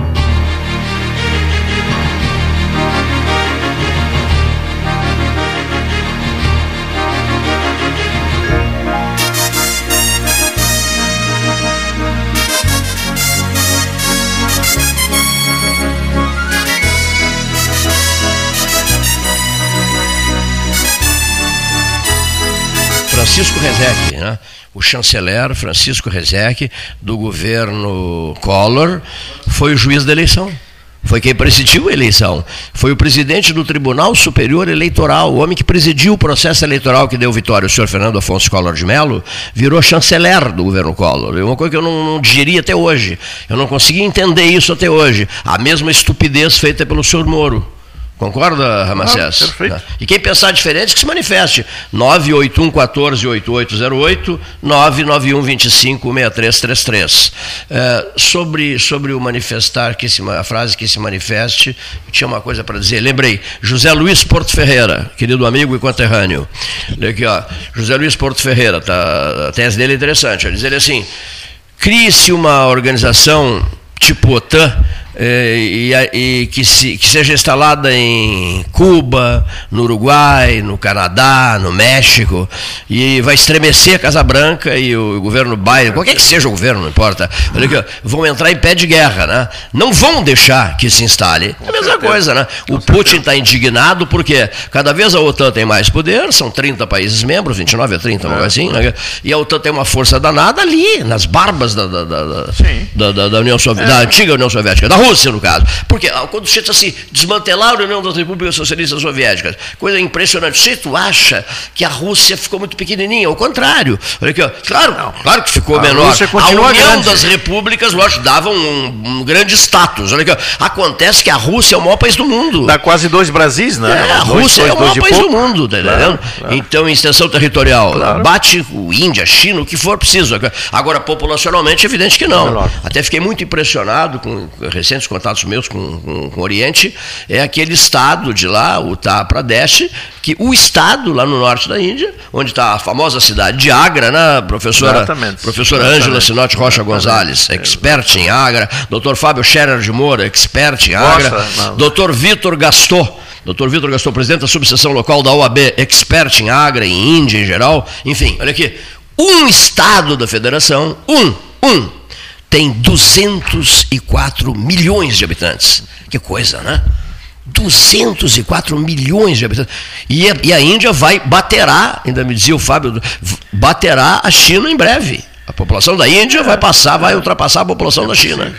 Francisco Rezec, né? o chanceler Francisco Rezec, do governo Collor, foi o juiz da eleição. Foi quem presidiu a eleição. Foi o presidente do Tribunal Superior Eleitoral, o homem que presidiu o processo eleitoral que deu vitória, o senhor Fernando Afonso Collor de Mello, virou chanceler do governo Collor. É uma coisa que eu não, não digeri até hoje. Eu não consegui entender isso até hoje. A mesma estupidez feita pelo senhor Moro. Concorda, Ramacés? Ah, perfeito. E quem pensar diferente, que se manifeste. 981 14 8808, 991 25 6333. É, sobre, sobre o manifestar, que se, a frase que se manifeste, tinha uma coisa para dizer. Lembrei, José Luiz Porto Ferreira, querido amigo e conterrâneo. Olha aqui, ó. José Luiz Porto Ferreira, tá, a tese dele é interessante. Ele diz ele assim: crie-se uma organização tipo OTAN é, e, e que, se, que, seja instalada em Cuba, no Uruguai, no Canadá, no México, e vai estremecer a Casa Branca e o, o governo Biden, qualquer que seja o governo, não importa, vão entrar em pé de guerra, né? Não vão deixar que se instale. É a mesma coisa, né? O Putin está indignado porque cada vez a OTAN tem mais poder, são 30 países membros, 29 a 30, é. assim, né? e a OTAN tem uma força danada ali, nas barbas da, da, da, da, da União Soviética, da antiga União Soviética, da Rússia, no caso. Porque ah, quando diz assim, desmantelar a União das Repúblicas Socialistas Soviéticas, coisa impressionante. Você tu acha que a Rússia ficou muito pequenininha? Ao contrário. Olha aqui, ó. Claro, claro que ficou A menor. A União grande. das Repúblicas, lógico, dava um, um grande status. Olha aqui, ó. Acontece que a Rússia é o maior país do mundo. Dá quase dois Brasis, né? É, a Dois, Rússia dois, é o maior país pouco. do mundo, tá Claro, entendendo? claro. Então, em extensão territorial, bate o Índia, China, o que for preciso. Agora, populacionalmente, é evidente que não. Até fiquei muito impressionado com recentes contatos meus com, com, com o Oriente. É aquele estado de lá, o Uttar Pradesh, que o estado lá no norte da Índia, onde está a famosa cidade de Agra, né, professora, Exatamente. professora. Ângela Sinote Rocha Gonzalez, expert em Agra, doutor Fábio Scherer de Moura, expert em Agra, Nossa, doutor Vitor Gastou, doutor Vitor Gastou, presidente da subseção local da OAB, expert em Agra, em Índia em geral, enfim, olha aqui, um estado da federação, um, um, tem 204 milhões de habitantes. Que coisa, né? 204 milhões de habitantes. E a, e a Índia vai baterá, ainda me dizia o Fábio, baterá a China em breve. A população da Índia vai passar, vai ultrapassar a população da China.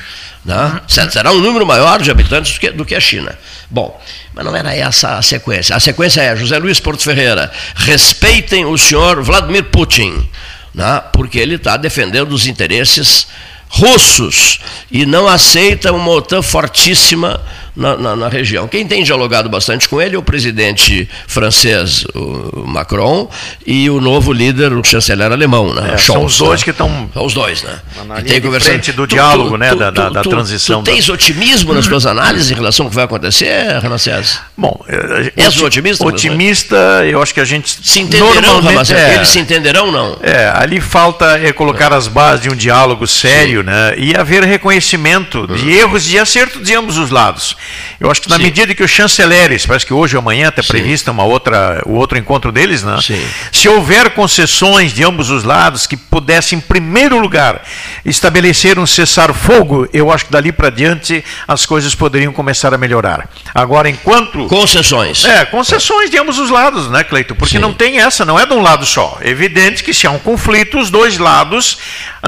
Né? Se- Será um número maior de habitantes do que, do que a China. Bom, mas não era essa a sequência. A sequência é José Luiz Porto Ferreira, respeitem o senhor Vladimir Putin, né? porque ele está defendendo os interesses russos e não aceita uma OTAN fortíssima na, na- na região. Quem tem dialogado bastante com ele é o presidente francês, o Macron, e o novo líder, o chanceler alemão, né? É, são Scholz, os dois né? que estão São os dois, né? linha de conversado. frente do diálogo, né, da- da- da transição Tu, da- tens otimismo nas tuas análises em relação ao que vai acontecer, Ramacés? Bom, eh, És oti- otimista? Otimista, eu acho que a gente Se entenderão, Ramacés? é, Eles se entenderão não? É, ali falta é colocar as bases de um diálogo sério, né? E haver reconhecimento de erros e acertos de ambos os lados. Eu acho que na medida que os chanceleres, parece que hoje ou amanhã está prevista uma outra, o outro encontro deles, né? Se houver concessões de ambos os lados que pudessem, em primeiro lugar, estabelecer um cessar-fogo, eu acho que dali para diante as coisas poderiam começar a melhorar. Agora, enquanto concessões, é concessões de ambos os lados, né, Cleito? Porque não tem essa, não é de um lado só. É evidente que se há um conflito, os dois lados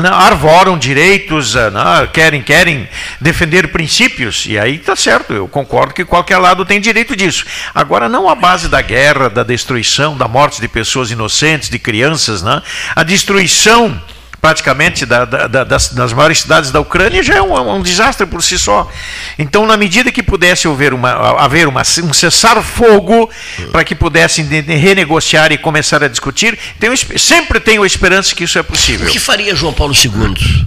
né, arvoram direitos, eh, né, querem querem defender princípios e aí está certo. Eu concordo que qualquer lado tem direito disso. Agora não a base da guerra, da destruição, da morte de pessoas inocentes, de crianças, né? A destruição praticamente da- da- da- das, das maiores cidades da Ucrânia já é um, um desastre por si só. Então, na medida que pudesse haver, uma, haver uma, um cessar-fogo para que pudessem de- de renegociar e começar a discutir, tenho, sempre tenho a esperança que isso é possível. O que faria João Paulo II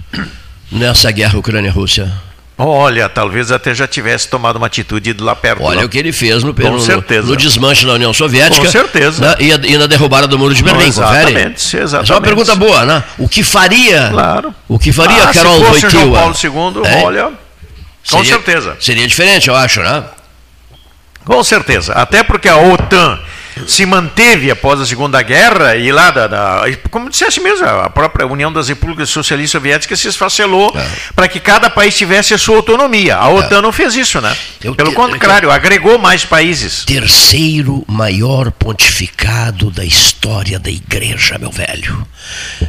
nessa guerra Ucrânia-Rússia? Olha, talvez até já tivesse tomado uma atitude de lá perto. Olha lá. o que ele fez no, no, no desmanche da União Soviética. Com certeza. né, e, a- e na derrubada do Muro de Berlim, confere? Exatamente, Essa é uma exatamente. pergunta boa, né? O que faria? Claro. O que faria Ah, se Carol fosse o João? Paulo II, Hein? olha, com Seria- certeza. Seria diferente, eu acho, né? Com certeza. Até porque a OTAN se manteve após a Segunda Guerra e lá, da, da- como dissesse mesmo, a própria União das Repúblicas Socialistas Soviéticas se esfacelou É. para que cada país tivesse a sua autonomia. A OTAN não fez isso, né? Pelo contrário, agregou mais países. Terceiro maior pontificado da história da igreja, meu velho.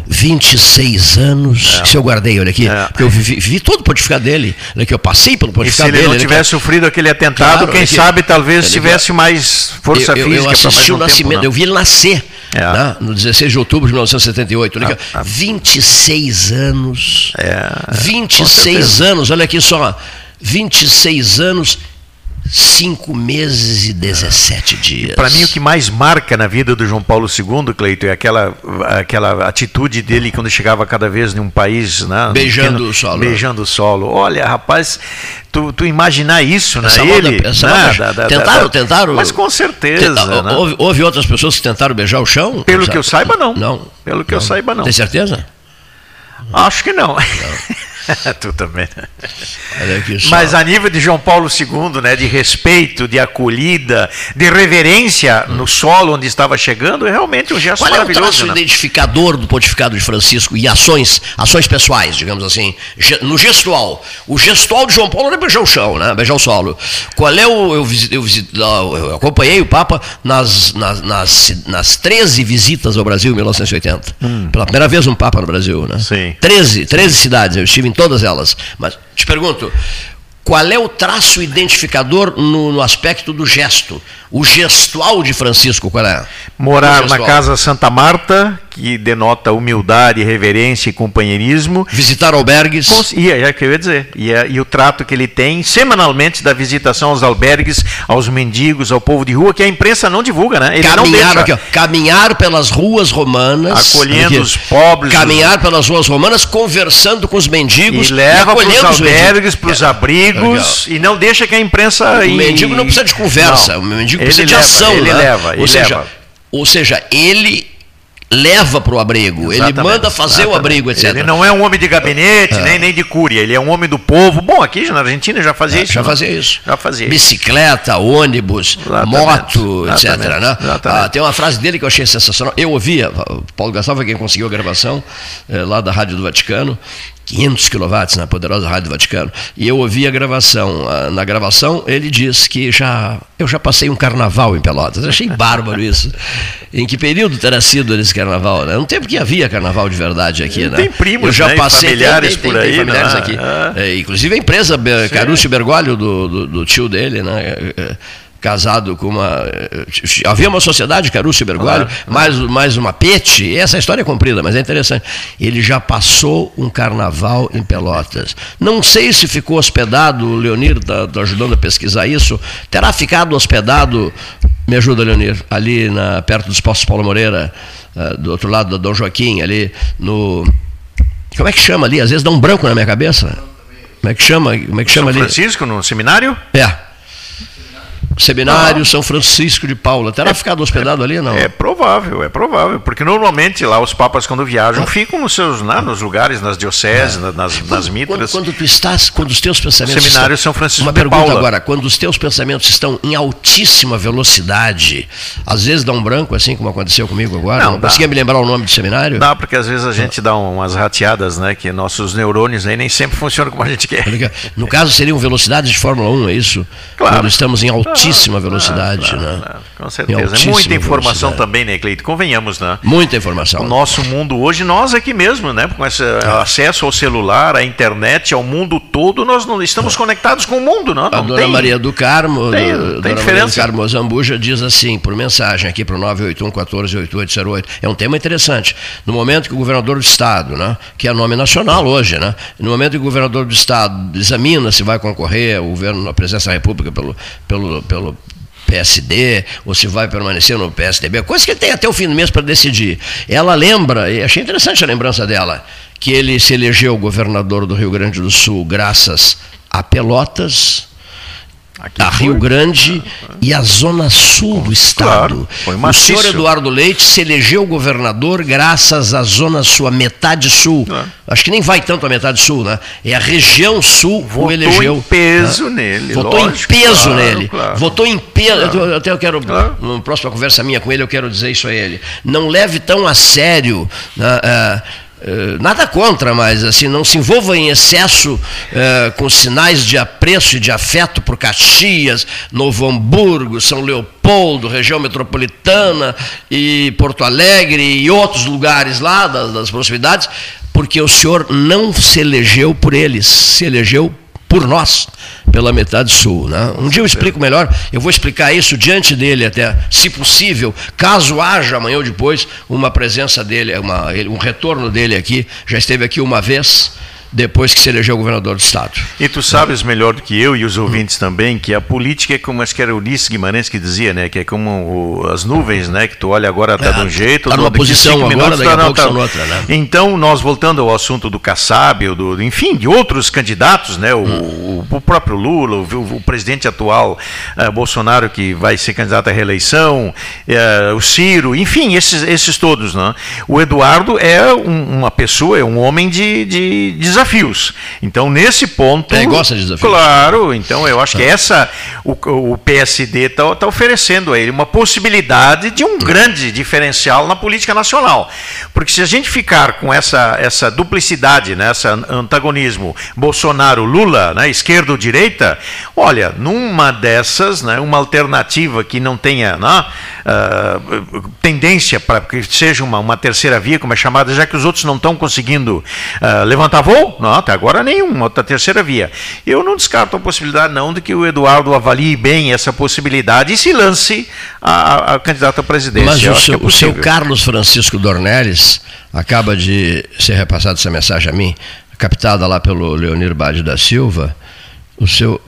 26 anos. É. Se eu guardei, olha aqui. Porque eu vivi, vivi todo o pontificado dele. Olha aqui, eu passei pelo E se pontificado ele dele. não tivesse aqui. sofrido aquele atentado, Claro, quem sabe talvez tivesse mais força eu, eu, física eu para assisti o tempo, nascimento, né? eu vi ele nascer É. né, no 16 de outubro de 1978. Olha aqui, ó, 26 anos. É, 26 certeza. anos, olha aqui só. 26 anos, 5 meses e 17 dias. Para mim, o que mais marca na vida do João Paulo II, Cleito, é aquela, aquela atitude dele quando chegava cada vez em um país. Né, Beijando pequeno- o solo. Beijando o solo. Olha, rapaz, tu, tu imaginar isso, né? Essa moda- ele. essa né, moda- da- da- tentaram, da- tentaram. Mas com certeza. Tenta- né? houve, houve outras pessoas que tentaram beijar o chão? Pelo que eu saiba, não. Não. Pelo que eu saiba, não. Tem certeza? Acho que não. tu também. né? Mas a nível de João Paulo II, né, de respeito, de acolhida, de reverência no solo onde estava chegando, é realmente um gesto Qual é o maravilhoso. traço né? identificador do pontificado de Francisco e ações, ações pessoais, digamos assim, no gestual? O gestual de João Paulo era beijar o chão, né? beijar o solo. Qual é o. Eu, visi- eu, visi- eu acompanhei o Papa nas, nas, nas, nas 13 visitas ao Brasil em 1980. Pela primeira vez um Papa no Brasil, né? Sim. 13, 13 cidades, eu estive em todas elas. Mas te pergunto. qual é o traço identificador no, no aspecto do gesto? O gestual de Francisco, qual é? Morar na. Casa Santa Marta, que denota humildade, reverência e companheirismo. Visitar albergues. Cons- E é, é o que eu ia dizer. E, é- e o trato que ele tem semanalmente da visitação aos albergues, aos mendigos, ao povo de rua, que a imprensa não divulga, né? Ele não caminhar, deixa. aqui, ó, caminhar pelas ruas romanas, Acolhendo aqui, os pobres, caminhar pelas ruas romanas, conversando com os mendigos E leva para os os albergues, para os abrigos, e não deixa que a imprensa. O e- mendigo não precisa de conversa, Não. o mendigo Ele precisa de leva, ação. Ele né? leva, ou, ele seja, leva. Ou seja, ele leva para o abrigo, ele Exatamente, manda fazer o exatamente. abrigo, etc. Ele não é um homem de gabinete, É. nem, nem de cúria, ele é um homem do povo. Bom, aqui na Argentina já fazia isso. Já não? fazia isso. Já fazia. Bicicleta, ônibus, Exatamente, moto, etc. Né? Ah, tem uma frase dele que eu achei sensacional. Eu ouvia, o Paulo Gastão foi quem conseguiu a gravação eh, lá da Rádio do Vaticano. 500 kW na poderosa Rádio Vaticano. E eu ouvi a gravação. Na gravação, ele diz que já eu já passei um carnaval em Pelotas. Eu achei bárbaro isso. Em que período terá sido esse carnaval? Né? Um tempo que havia carnaval de verdade aqui, né? Tem primos, eu já né, passei, familiares tem, tem, por tem aí, familiares né? aqui. Ah. É, inclusive a empresa Be- Carucci Bergoglio, do, do, do tio dele, né? é, é, Casado com uma. é, Havia uma sociedade, Carucci Bergoglio, Claro. mais, mais uma pete. Essa história é comprida, mas é interessante. Ele já passou um carnaval em Pelotas. Não sei se ficou hospedado, o Leonir está ajudando a pesquisar isso. Terá ficado hospedado, me ajuda, Leonir, ali na, perto dos Postos Paulo Moreira, ah, do outro lado da Dom Joaquim, ali no. Como é que chama ali? Às vezes dá um branco na minha cabeça. Como é que chama? Como é que chama São ali? Francisco, no seminário? É. Seminário São Francisco de Paula. Terá ficado hospedado ali, não? É provável, é provável, porque normalmente lá os papas quando viajam ficam nos seus, né, nos lugares, nas dioceses, na- nas, nas Quando, mitras. quando tu estás, quando os teus pensamentos. Seminário estão- São Francisco Uma de pergunta Paula. agora, quando os teus pensamentos estão em altíssima velocidade, às vezes dá um branco, assim como aconteceu comigo agora. Não, Não, conseguia me lembrar o nome do seminário? Dá, porque às vezes a gente dá umas rateadas, né? Que nossos neurônios aí nem sempre funcionam como a gente quer. No caso, seriam velocidades de Fórmula 1, é isso? Claro. Quando estamos em altíssima velocidade, né? Com Em certeza. É altíssima muita informação também, né, Cleito? Convenhamos, né? Muita informação. O nosso mundo hoje, nós aqui mesmo, né? Com esse acesso ao celular, à internet, ao mundo todo, nós não estamos conectados com o mundo, não? A não dona tem- Maria do Carmo, tem- do- tem dona Maria do. Carmo Zambuja diz assim, por mensagem aqui para o 981 14 8808. É um tema interessante. No momento que o governador do estado, né, que é nome nacional hoje, né, no momento que o governador do estado examina se vai concorrer ao governo, à presidência da República pelo, pelo, pelo PSD, ou se vai permanecer no PSDB, coisa que ele tem até o fim do mês para decidir. Ela lembra, e achei interessante a lembrança dela, que ele se elegeu governador do Rio Grande do Sul graças a Pelotas, a Rio Grande e a Zona Sul do Estado. foi o senhor Eduardo Leite se elegeu governador graças à Zona Sul, a metade sul. Acho que nem vai tanto a metade sul, né? É a região sul que o Votou elegeu. em peso né? nele, Votou lógico, em peso claro, nele. claro. Votou em peso. Eu- Até eu quero, numa próxima conversa minha com ele, eu quero dizer isso a ele. Não leve tão a sério. ah, eh, Nada contra, mas assim, não se envolva em excesso eh, com sinais de apreço e de afeto por Caxias, Novo Hamburgo, São Leopoldo, região metropolitana e Porto Alegre e outros lugares lá das, das proximidades, porque o senhor não se elegeu por eles, se elegeu por nós, pela metade sul. Né? Um dia eu explico melhor, eu vou explicar isso diante dele até, se possível, caso haja amanhã ou depois uma presença dele, uma, um retorno dele aqui, já esteve aqui uma vez, depois que se elegeu governador do estado. E tu sabes melhor do que eu e os ouvintes também que a política é como acho que era Ulisses Guimarães que dizia, né? Que é como o- as nuvens, né? Que tu olha agora está de um jeito, tá numa posição agora, minutos daqui a tá- pouco tá- está noutra, né? Então, nós voltando ao assunto do Kassab, do, enfim, de outros candidatos, né? O, Hum. o- o próprio Lula, o, o presidente atual eh, Bolsonaro, que vai ser candidato à reeleição, eh, o Ciro, enfim, esses, esses todos, né? O Eduardo é um- uma pessoa, é um homem de, de desafios. Então, nesse ponto. Ele gosta de desafios. Claro, então eu acho que essa. O, o PSD está oferecendo a ele uma possibilidade de um grande diferencial na política nacional. Porque se a gente ficar com essa, essa duplicidade, né, esse antagonismo Bolsonaro-Lula, né, esquerda ou direita, olha, numa dessas, né, uma alternativa que não tenha né, ah, tendência para que seja uma, uma terceira via, como é chamada, já que os outros não estão conseguindo ah, levantar voo, bom, não, até agora nenhum, outra terceira via. Eu não descarto a possibilidade não de que o Eduardo avalie bem essa possibilidade e se lance a, a candidato à presidência. Mas Eu o seu, é o seu. Carlos Francisco Dornelles acaba de ser repassada essa mensagem a mim, captada lá pelo Leonir Bade da Silva. O seu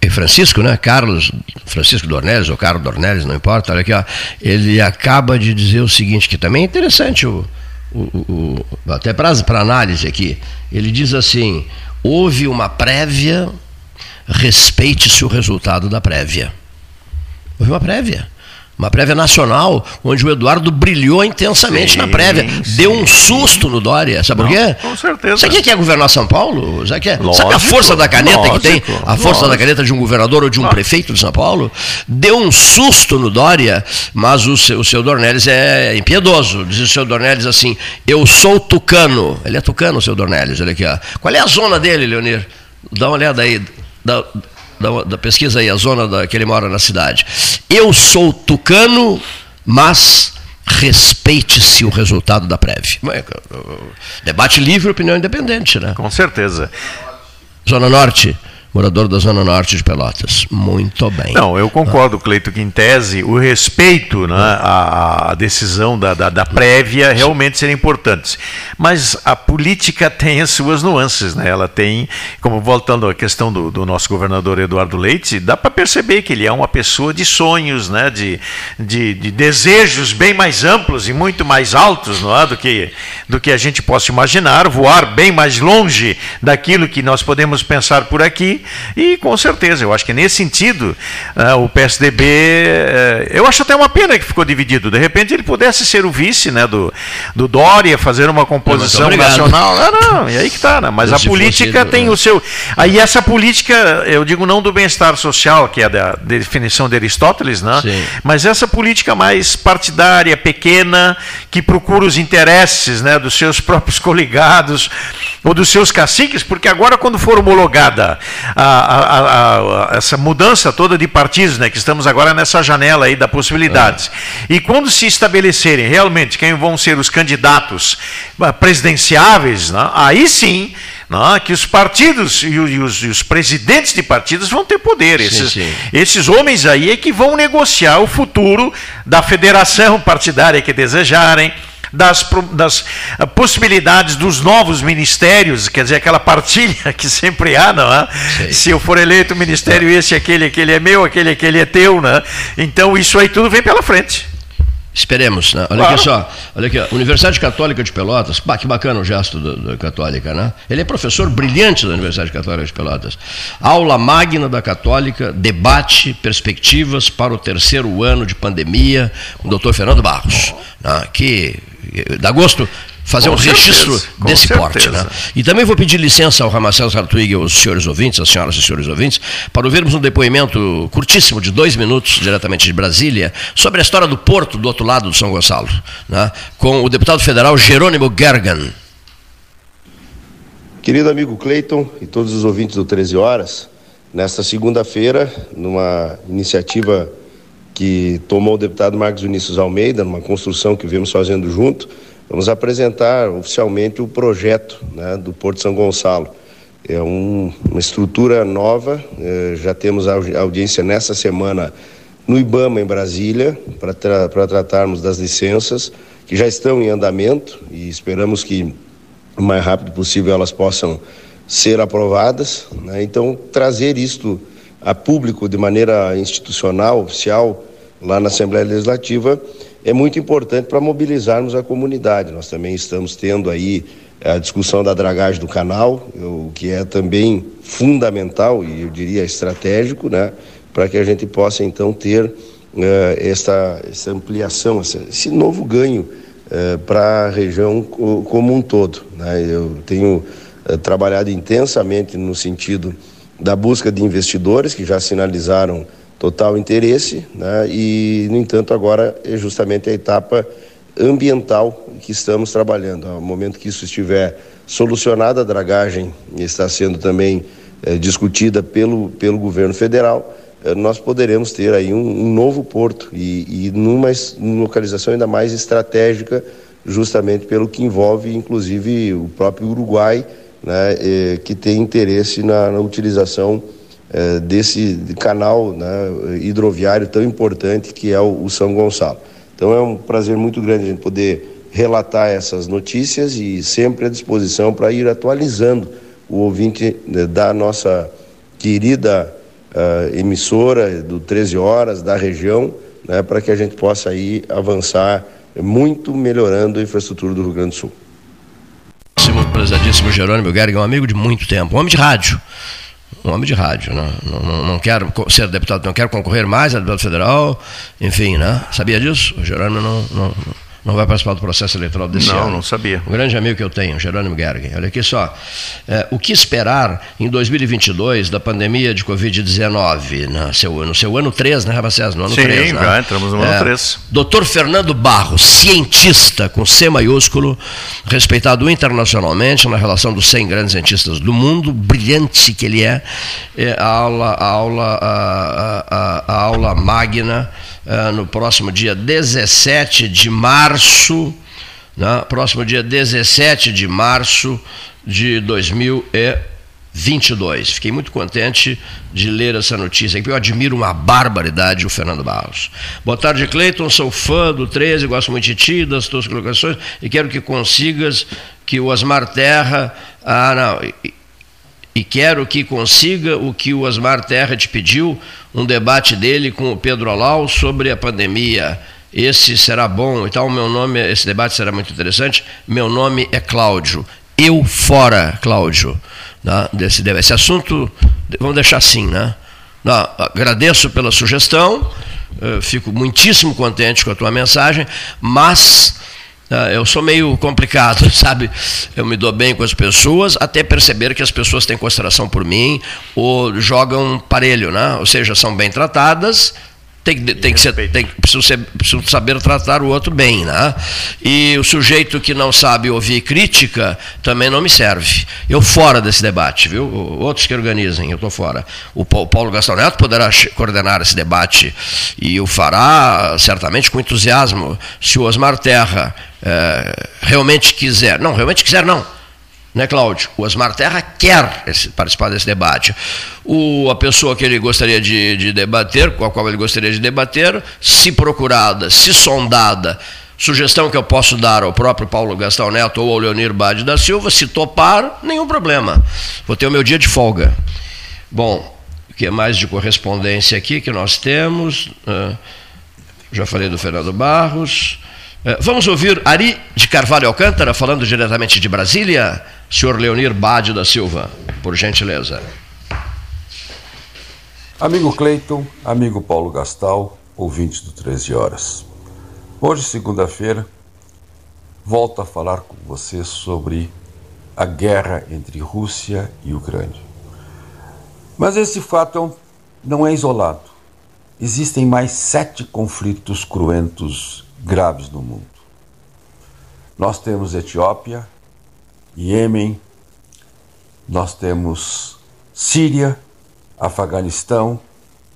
é Francisco, né? Carlos Francisco Dornelles ou Carlos Dornelles, não importa. Olha aqui, ó. Ele acaba de dizer o seguinte, que também é interessante o, o- o- até para análise aqui. Ele diz assim: houve uma prévia, respeite-se o resultado da prévia. Houve uma prévia. Uma prévia nacional, onde o Eduardo brilhou intensamente Sim, na prévia. Deu um susto no Dória. Sabe por quê? com certeza. Sabe quem quer governar São Paulo? Sabe, é? Sabe a Lógico, força da caneta que tem? lógico, A força da lógico. caneta de um governador ou de um prefeito de São Paulo? Deu um susto no Dória, mas o seu, o seu Dornelles é impiedoso. Diz o seu Dornelles assim: Eu sou tucano. Ele é tucano, o seu Dornelles. Olha aqui, ó. Qual é a zona dele, Leonir? Dá uma olhada aí. Da, da pesquisa aí, a zona da, que ele mora na cidade. Eu sou tucano, mas respeite-se o resultado da prévia. Ué, Debate livre, opinião independente, né? Com certeza. Zona Norte, morador da Zona Norte de Pelotas. Muito bem. Não, eu concordo, Cleito, que em tese o respeito né, à, decisão da, da, da prévia realmente seria importante. Mas a política tem as suas nuances, né? Ela tem, como voltando à questão do, do nosso governador Eduardo Leite, dá para perceber que ele é uma pessoa de sonhos, né? De, de, de desejos bem mais amplos e muito mais altos, não é? Do que, do que a gente possa imaginar, voar bem mais longe daquilo que nós podemos pensar por aqui. E com certeza, eu acho que nesse sentido, ah, o PSDB, eh, eu acho até uma pena que ficou dividido. De repente ele pudesse ser o vice né, do, do Dória, fazer uma composição nacional. Não, não, e aí que tá, né? Mas a política tem né? o seu. Aí essa política, eu digo não do bem-estar social, que é da definição de Aristóteles, né? Sim. Mas essa política mais partidária, pequena, que procura os interesses né, dos seus próprios coligados ou dos seus caciques, porque agora, quando for homologada a, a- essa mudança toda de partidos, né, que estamos agora nessa janela aí da possibilidades, e quando se estabelecerem realmente quem vão ser os candidatos ah, presidenciáveis, né, aí sim. né, que os partidos e os, e os presidentes de partidos vão ter poder. Sim, Esses, sim. esses homens aí é que vão negociar o futuro da federação partidária que desejarem, das, das ah, possibilidades dos novos ministérios, quer dizer, aquela partilha que sempre há, não é? Se eu for eleito ministério esse, aquele, aquele é meu, aquele, aquele é teu, né? Então isso aí tudo vem pela frente. Esperemos, né? Olha Claro. aqui só, olha aqui, ó, Universidade Católica de Pelotas, bah, que bacana o gesto da, Católica, né? Ele é professor brilhante da Universidade Católica de Pelotas. Aula magna da Católica, debate, perspectivas para o terceiro ano de pandemia, com o doutor Fernando Barros. né? Que dá gosto fazer Com um registro certeza, com desse porte, certeza. né? E também vou pedir licença ao Ramacel Sartwig e aos senhores ouvintes, às senhoras e senhores ouvintes, para ouvirmos um depoimento curtíssimo, de dois minutos, diretamente de Brasília, sobre a história do porto do outro lado do São Gonçalo, né? com o deputado federal Jerônimo Gergan. Querido amigo Cleiton e todos os ouvintes do 13 Horas, nesta segunda-feira, numa iniciativa que tomou o deputado Marcos Vinícius Almeida, numa construção que viemos fazendo junto, vamos apresentar oficialmente o projeto né, do Porto São Gonçalo. É um- uma estrutura nova, eh, já temos audiência nessa semana no IBAMA, em Brasília, para tra tratarmos das licenças, que já estão em andamento e esperamos que o mais rápido possível elas possam ser aprovadas. né? Então, trazer isto a público de maneira institucional, oficial, lá na Assembleia Legislativa, é muito importante para mobilizarmos a comunidade. Nós também estamos tendo aí a discussão da dragagem do canal, o que é também fundamental e eu diria estratégico, né? para que a gente possa então ter eh, essa, essa ampliação, essa- esse novo ganho para a região co- como um todo. né? Eu tenho eh, trabalhado intensamente no sentido da busca de investidores que já sinalizaram total interesse, né? e, no entanto, agora é justamente a etapa ambiental que estamos trabalhando. Ao momento que isso estiver solucionado, a dragagem está sendo também eh, discutida pelo, pelo governo federal, eh, nós poderemos ter aí um, um novo porto e, e numa, numa localização ainda mais estratégica, justamente pelo que envolve, inclusive, o próprio Uruguai né, eh, que tem interesse na, na utilização eh, desse canal né, hidroviário tão importante que é o, São Gonçalo. Então é um prazer muito grande a gente poder relatar essas notícias e sempre à disposição para ir atualizando o ouvinte né, da nossa querida uh, emissora do 13 Horas, da região, né, para que a gente possa aí avançar muito melhorando a infraestrutura do Rio Grande do Sul. Prezadíssimo Jerônimo Guerra, um amigo de muito tempo, um homem de rádio. Um homem de rádio, né? não, não, não quero ser deputado, não quero concorrer mais a deputado federal, enfim, né? Sabia disso? O Jerônimo não, não, não vai participar do processo eleitoral desse não, ano. Não, não sabia. Um grande amigo que eu tenho, Jerônimo Gergen. Olha aqui só. É, o que esperar em 2022 da pandemia de Covid-19? No seu, no seu ano 3, né, Rabacés? No ano Sim, 3, né? já entramos no ano É, 3. Dr. Fernando Barros, cientista com C maiúsculo, respeitado internacionalmente na relação dos 100 grandes cientistas do mundo, brilhante que ele é, é a aula, a aula, a, a- a aula magna ah, no próximo dia 17 de março, né? próximo dia 17 de março de 2022. Fiquei muito contente de ler essa notícia, porque eu admiro uma barbaridade o Fernando Barros. Boa tarde, Cleiton, sou fã do 13, gosto muito de ti, das tuas colocações, e quero que consigas que o Osmar Terra... Ah, não... e- quero que consiga o que o Osmar Terra te pediu, um debate dele com o Pedro Alau sobre a pandemia. Esse será bom e tal. Meu nome, esse debate será muito interessante. Meu nome é Cláudio. Eu fora, Cláudio, né, desse debate. Esse assunto, vamos deixar assim, né? Não, agradeço pela sugestão, eh, fico muitíssimo contente com a tua mensagem, mas eu sou meio complicado, sabe? Eu me dou bem com as pessoas, até perceber que as pessoas têm consideração por mim ou jogam parelho, né? Ou seja, são bem tratadas, tem, tem que ser, tem, preciso, ser, preciso saber tratar o outro bem, né? E o sujeito que não sabe ouvir crítica também não me serve. Eu fora desse debate, viu? Outros que organizem, eu estou fora. O Pa- o Paulo Gastão Neto poderá coordenar esse debate e o fará certamente com entusiasmo. Se o Osmar Terra eh, realmente quiser, não, realmente quiser não, né, Cláudio? O Osmar Terra quer esse- participar desse debate. O, a pessoa que ele gostaria de, de debater, com a qual ele gostaria de debater, se procurada, se sondada, sugestão que eu posso dar ao próprio Paulo Gastão Neto ou ao Leonir Bade da Silva, se topar, nenhum problema. Vou ter o meu dia de folga. Bom, o que mais de correspondência aqui que nós temos? Ah, já falei do Fernando Barros. Eh, Vamos ouvir Ari de Carvalho Alcântara falando diretamente de Brasília. Senhor Leonir Bade da Silva, por gentileza. Amigo Cleiton, amigo Paulo Gastal, ouvintes do 13 Horas. Hoje, segunda-feira, volto a falar com você sobre a guerra entre Rússia e Ucrânia. Mas esse fato é não é isolado. Existem mais sete conflitos cruentos graves no mundo. Nós temos Etiópia, Iêmen, nós temos Síria, Afeganistão,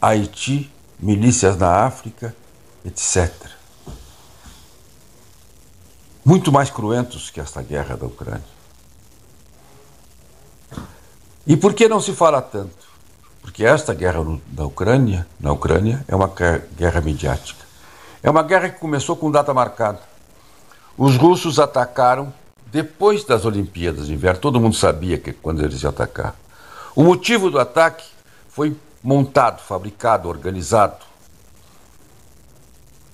Haiti, milícias na África, etc. Muito mais cruentos que esta guerra da Ucrânia. E por que não se fala tanto? Porque esta guerra da Ucrânia, na Ucrânia, é uma guerra midiática. É uma guerra que começou com data marcada. Os russos atacaram depois das Olimpíadas de Inverno. Todo mundo sabia que quando eles iam atacar. O motivo do ataque foi montado, fabricado, organizado.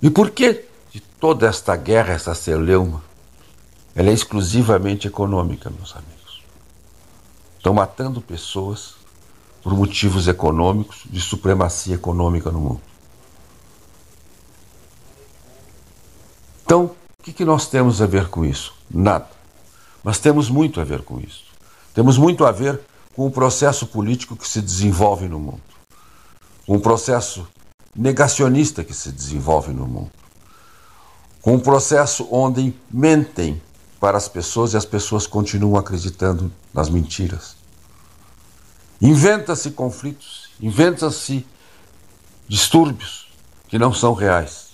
E por que de toda esta guerra, essa celeuma? Ela é exclusivamente econômica, meus amigos. Estão matando pessoas por motivos econômicos, de supremacia econômica no mundo. Então, o que, que nós temos a ver com isso? Nada. Mas temos muito a ver com isso. Temos muito a ver com o processo político que se desenvolve no mundo, com o processo negacionista que se desenvolve no mundo, com um processo onde mentem para as pessoas e as pessoas continuam acreditando nas mentiras. Inventa-se conflitos, inventa-se distúrbios que não são reais.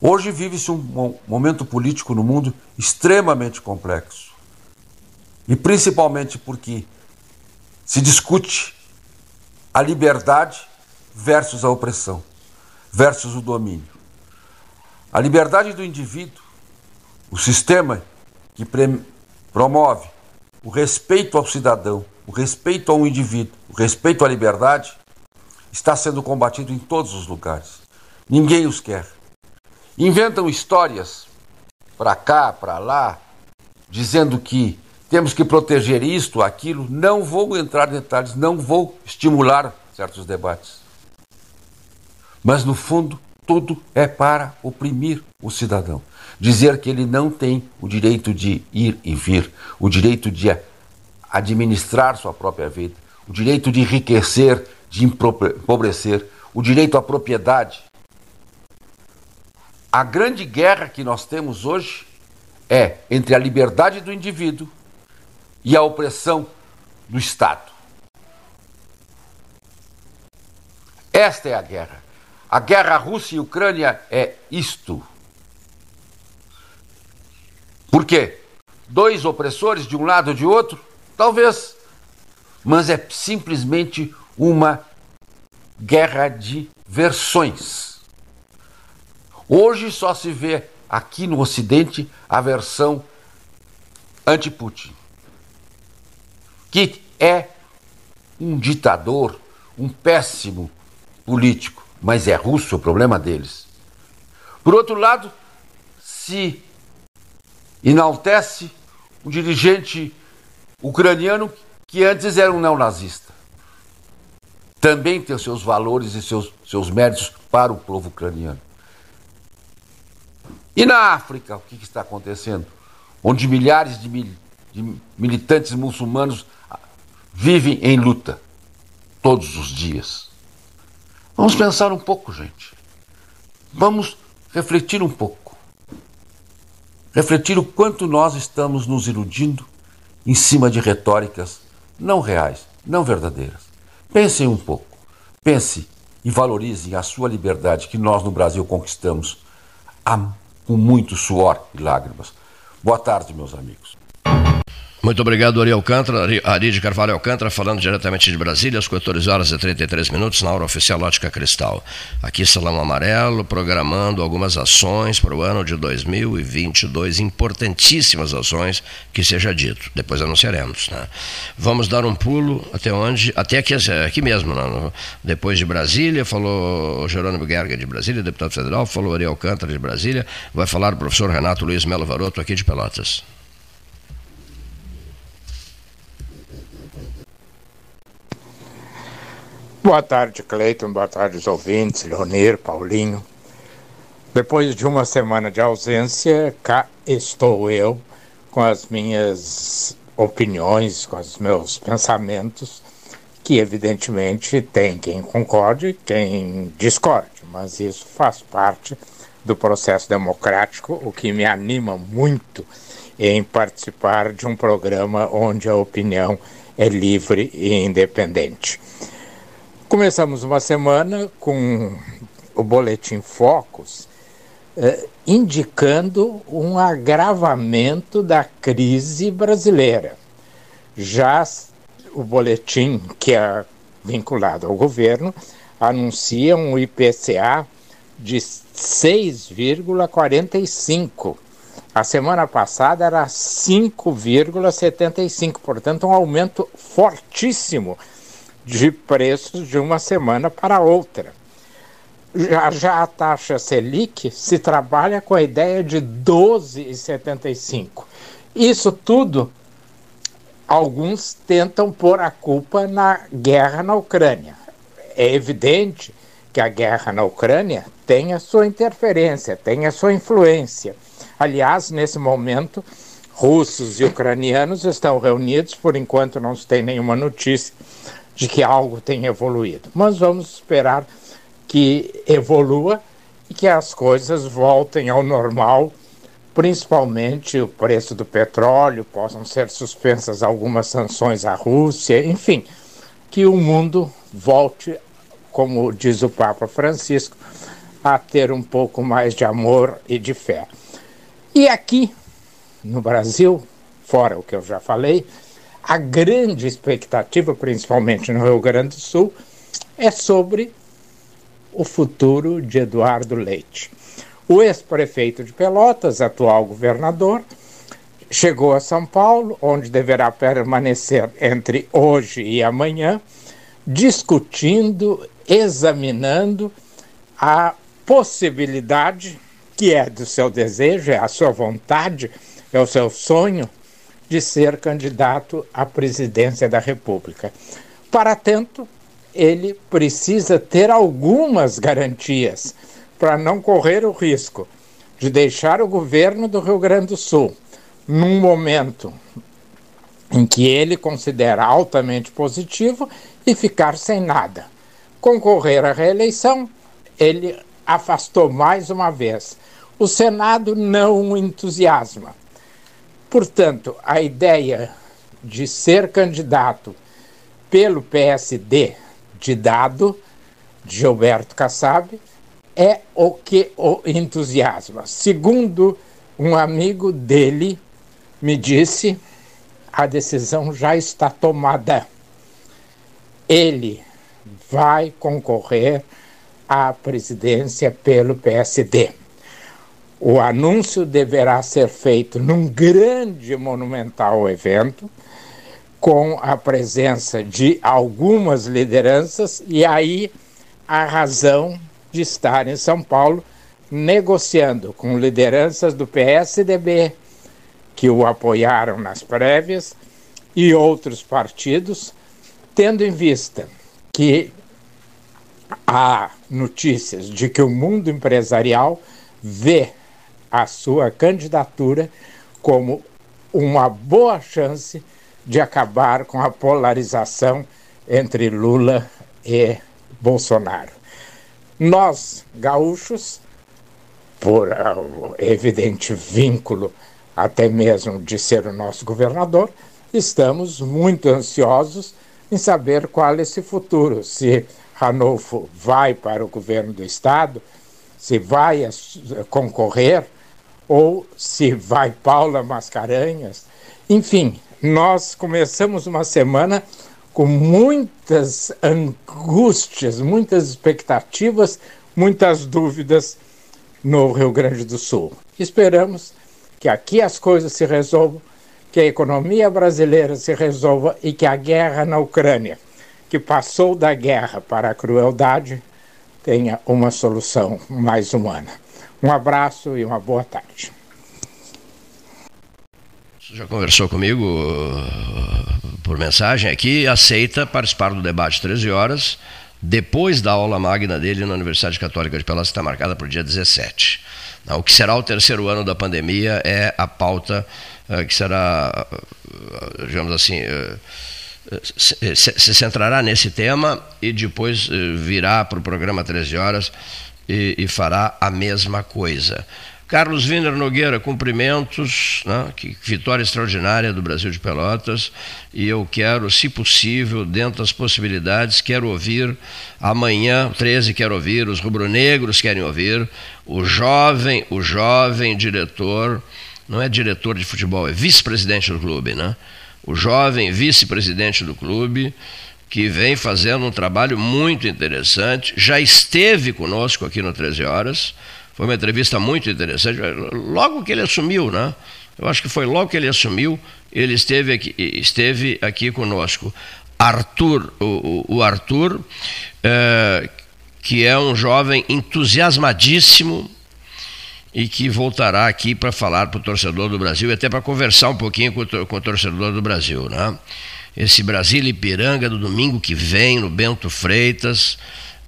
Hoje vive-se um mo- momento político no mundo extremamente complexo, E principalmente porque se discute a liberdade versus a opressão, versus o domínio. A liberdade do indivíduo, o sistema que promove o respeito ao cidadão, o respeito ao indivíduo, o respeito à liberdade, está sendo combatido em todos os lugares. Ninguém os quer. Inventam histórias para cá, para lá, dizendo que temos que proteger isto, aquilo. Não vou entrar em detalhes, não vou estimular certos debates. Mas, no fundo, tudo é para oprimir o cidadão. Dizer que ele não tem o direito de ir e vir, o direito de administrar sua própria vida, o direito de enriquecer, de empobrecer, o direito à propriedade. A grande guerra que nós temos hoje é entre a liberdade do indivíduo e a opressão do Estado. Esta é a guerra. A guerra Rússia e Ucrânia é isto. Por quê? Dois opressores de um lado ou de outro? Talvez. Mas é simplesmente uma guerra de versões. Hoje só se vê aqui no Ocidente a versão anti-Putin, que é um ditador, um péssimo político, mas é russo, é o problema deles. Por outro lado, se enaltece um dirigente ucraniano que antes era um neonazista. Também tem seus valores e seus, seus méritos para o povo ucraniano. E na África, o que, que está acontecendo? Onde milhares de, mil, de militantes muçulmanos vivem em luta todos os dias. Vamos pensar um pouco, gente. Vamos refletir um pouco. Refletir o quanto nós estamos nos iludindo em cima de retóricas não reais, não verdadeiras. Pensem um pouco. Pense e valorizem a sua liberdade que nós no Brasil conquistamos com muito suor e lágrimas. Boa tarde, meus amigos. Muito obrigado, Ari Alcântara, Ari de Carvalho Alcântara, falando diretamente de Brasília, às 14 horas e 33 minutos, na hora oficial Ótica Cristal. Aqui, Salão Amarelo, programando algumas ações para o ano de 2022, importantíssimas ações, que seja dito. Depois anunciaremos. Né? Vamos dar um pulo até onde? Até aqui, aqui mesmo, né? depois de Brasília, falou Jerônimo Gerga de Brasília, deputado federal, falou Ari Alcântara de Brasília, vai falar o professor Renato Luiz Melo Varoto, aqui de Pelotas. Boa tarde, Cleiton. Boa tarde, os ouvintes, Leonir, Paulinho. Depois de uma semana de ausência, cá estou eu com as minhas opiniões, com os meus pensamentos, que evidentemente tem quem concorde, quem discorde, mas isso faz parte do processo democrático, o que me anima muito em participar de um programa onde a opinião é livre e independente. Começamos uma semana com o Boletim Focus eh, indicando um agravamento da crise brasileira. Já o boletim, que é vinculado ao governo, anuncia um IPCA de 6,45. A semana passada era 5,75, portanto, um aumento fortíssimo de preços de uma semana para outra. Já, já a taxa Selic se trabalha com a ideia de 12,75. Isso tudo, alguns tentam pôr a culpa na guerra na Ucrânia. É evidente que a guerra na Ucrânia tem a sua interferência, tem a sua influência. Aliás, nesse momento, russos e ucranianos estão reunidos, por enquanto não se tem nenhuma notícia de que algo tem evoluído. Mas vamos esperar que evolua e que as coisas voltem ao normal, principalmente o preço do petróleo, possam ser suspensas algumas sanções à Rússia, enfim, que o mundo volte, como diz o Papa Francisco, a ter um pouco mais de amor e de fé. E aqui, no Brasil, fora o que eu já falei, a grande expectativa, principalmente no Rio Grande do Sul, é sobre o futuro de Eduardo Leite. O ex-prefeito de Pelotas, atual governador, chegou a São Paulo, onde deverá permanecer entre hoje e amanhã, discutindo, examinando a possibilidade, que é do seu desejo, é a sua vontade, é o seu sonho, de ser candidato à presidência da República. Para tanto, ele precisa ter algumas garantias para não correr o risco de deixar o governo do Rio Grande do Sul num momento em que ele considera altamente positivo e ficar sem nada. Concorrer à reeleição, ele afastou mais uma vez. O Senado não o entusiasma. Portanto, a ideia de ser candidato pelo PSD de dado, de Gilberto Kassab, é o que o entusiasma. Segundo um amigo dele me disse, a decisão já está tomada. Ele vai concorrer à presidência pelo PSD. O anúncio deverá ser feito num grande monumental evento, com a presença de algumas lideranças, e aí a razão de estar em São Paulo negociando com lideranças do PSDB, que o apoiaram nas prévias, e outros partidos, tendo em vista que há notícias de que o mundo empresarial vê a sua candidatura como uma boa chance de acabar com a polarização entre Lula e Bolsonaro. Nós, gaúchos, por uh, evidente vínculo até mesmo de ser o nosso governador, estamos muito ansiosos em saber qual é esse futuro. Se Ranolfo vai para o governo do estado, se vai concorrer ou se vai Paula Mascarenhas. Enfim, nós começamos uma semana com muitas angústias, muitas expectativas, muitas dúvidas no Rio Grande do Sul. Esperamos que aqui as coisas se resolvam, que a economia brasileira se resolva e que a guerra na Ucrânia, que passou da guerra para a crueldade, tenha uma solução mais humana. Um abraço e uma boa tarde. Já conversou comigo uh, por mensagem aqui, aceita participar do debate 13 horas, depois da aula magna dele na Universidade Católica de Pelotas, está marcada para o dia 17. O que será o terceiro ano da pandemia é a pauta uh, que será, uh, digamos assim, se, centrará nesse tema e depois virá para o programa 13 horas e, e fará a mesma coisa. Carlos Wiener Nogueira, cumprimentos, né? que vitória extraordinária do Brasil de Pelotas, e eu quero, se possível, dentro das possibilidades, quero ouvir amanhã, 13, quero ouvir, os rubro-negros querem ouvir, o jovem, o jovem diretor, não é diretor de futebol, é vice-presidente do clube, né? O jovem vice-presidente do clube, que vem fazendo um trabalho muito interessante, já esteve conosco aqui no 13 Horas, foi uma entrevista muito interessante. Logo que ele assumiu, né? Eu acho que foi logo que ele assumiu, ele esteve aqui, esteve aqui conosco. Arthur, o, o Arthur, é, que é um jovem entusiasmadíssimo e que voltará aqui para falar para o torcedor do Brasil e até para conversar um pouquinho com o, com o torcedor do Brasil, né? Esse Brasil Ipiranga do domingo que vem no Bento Freitas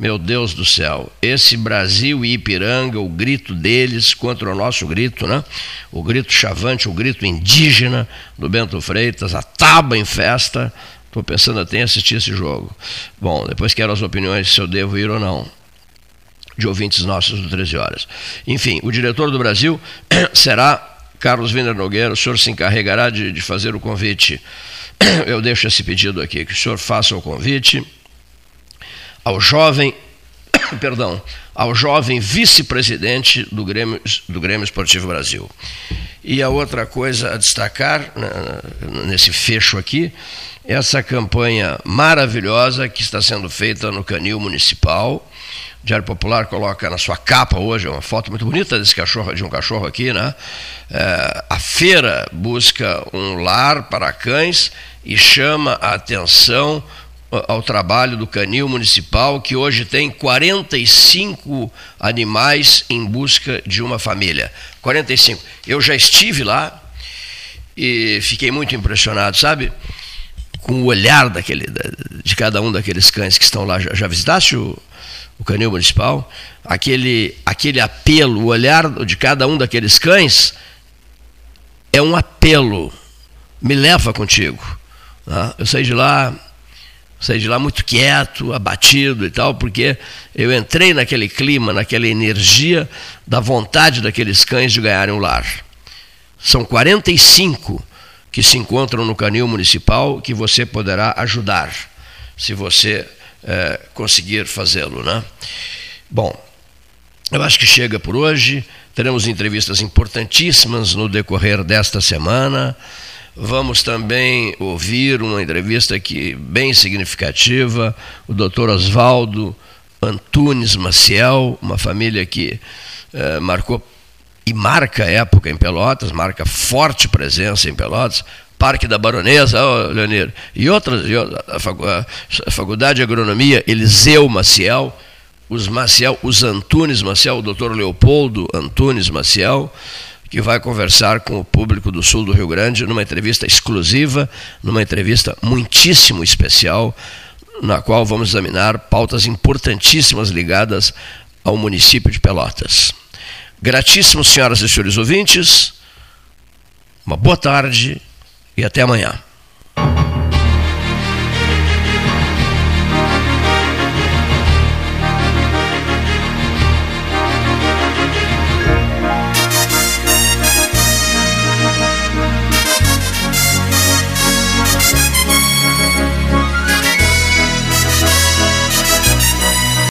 meu Deus do céu, esse Brasil e Ipiranga, o grito deles contra o nosso grito, né? O grito chavante, o grito indígena do Bento Freitas, a taba em festa. Estou pensando até em assistir esse jogo. Bom, depois quero as opiniões se eu devo ir ou não de ouvintes nossos do 13 Horas. Enfim, o diretor do Brasil será Carlos Wiener Nogueira. O senhor se encarregará de, de fazer o convite. Eu deixo esse pedido aqui, que o senhor faça o convite ao jovem perdão, ao jovem vice-presidente do Grêmio, do Grêmio Esportivo Brasil. E a outra coisa a destacar né, nesse fecho aqui, essa campanha maravilhosa que está sendo feita no Canil Municipal. Diário Popular coloca na sua capa hoje uma foto muito bonita desse cachorro, de um cachorro aqui, né? É, a feira busca um lar para cães e chama a atenção ao trabalho do Canil Municipal, que hoje tem 45 animais em busca de uma família. 45. Eu já estive lá e fiquei muito impressionado, sabe? Com o olhar daquele, de cada um daqueles cães que estão lá. Já, já visitaste o, o Canil Municipal? Aquele, aquele apelo, o olhar de cada um daqueles cães é um apelo. Me leva contigo. Tá? Eu saí de lá saí de lá muito quieto, abatido e tal, porque eu entrei naquele clima, naquela energia da vontade daqueles cães de ganharem um lar. São 45 que se encontram no canil municipal que você poderá ajudar, se você é, conseguir fazê-lo. Né? Bom, eu acho que chega por hoje. Teremos entrevistas importantíssimas no decorrer desta semana. Vamos também ouvir uma entrevista aqui bem significativa, o doutor Oswaldo Antunes Maciel, uma família que eh, marcou e marca época em Pelotas, marca forte presença em Pelotas, Parque da Baronesa, oh, Leonir, e outras, e a Faculdade de Agronomia, Eliseu Maciel, os Maciel, os Antunes Maciel, o doutor Leopoldo Antunes Maciel, que vai conversar com o público do sul do Rio Grande numa entrevista exclusiva, numa entrevista muitíssimo especial, na qual vamos examinar pautas importantíssimas ligadas ao município de Pelotas. Gratíssimos, senhoras e senhores ouvintes, uma boa tarde e até amanhã.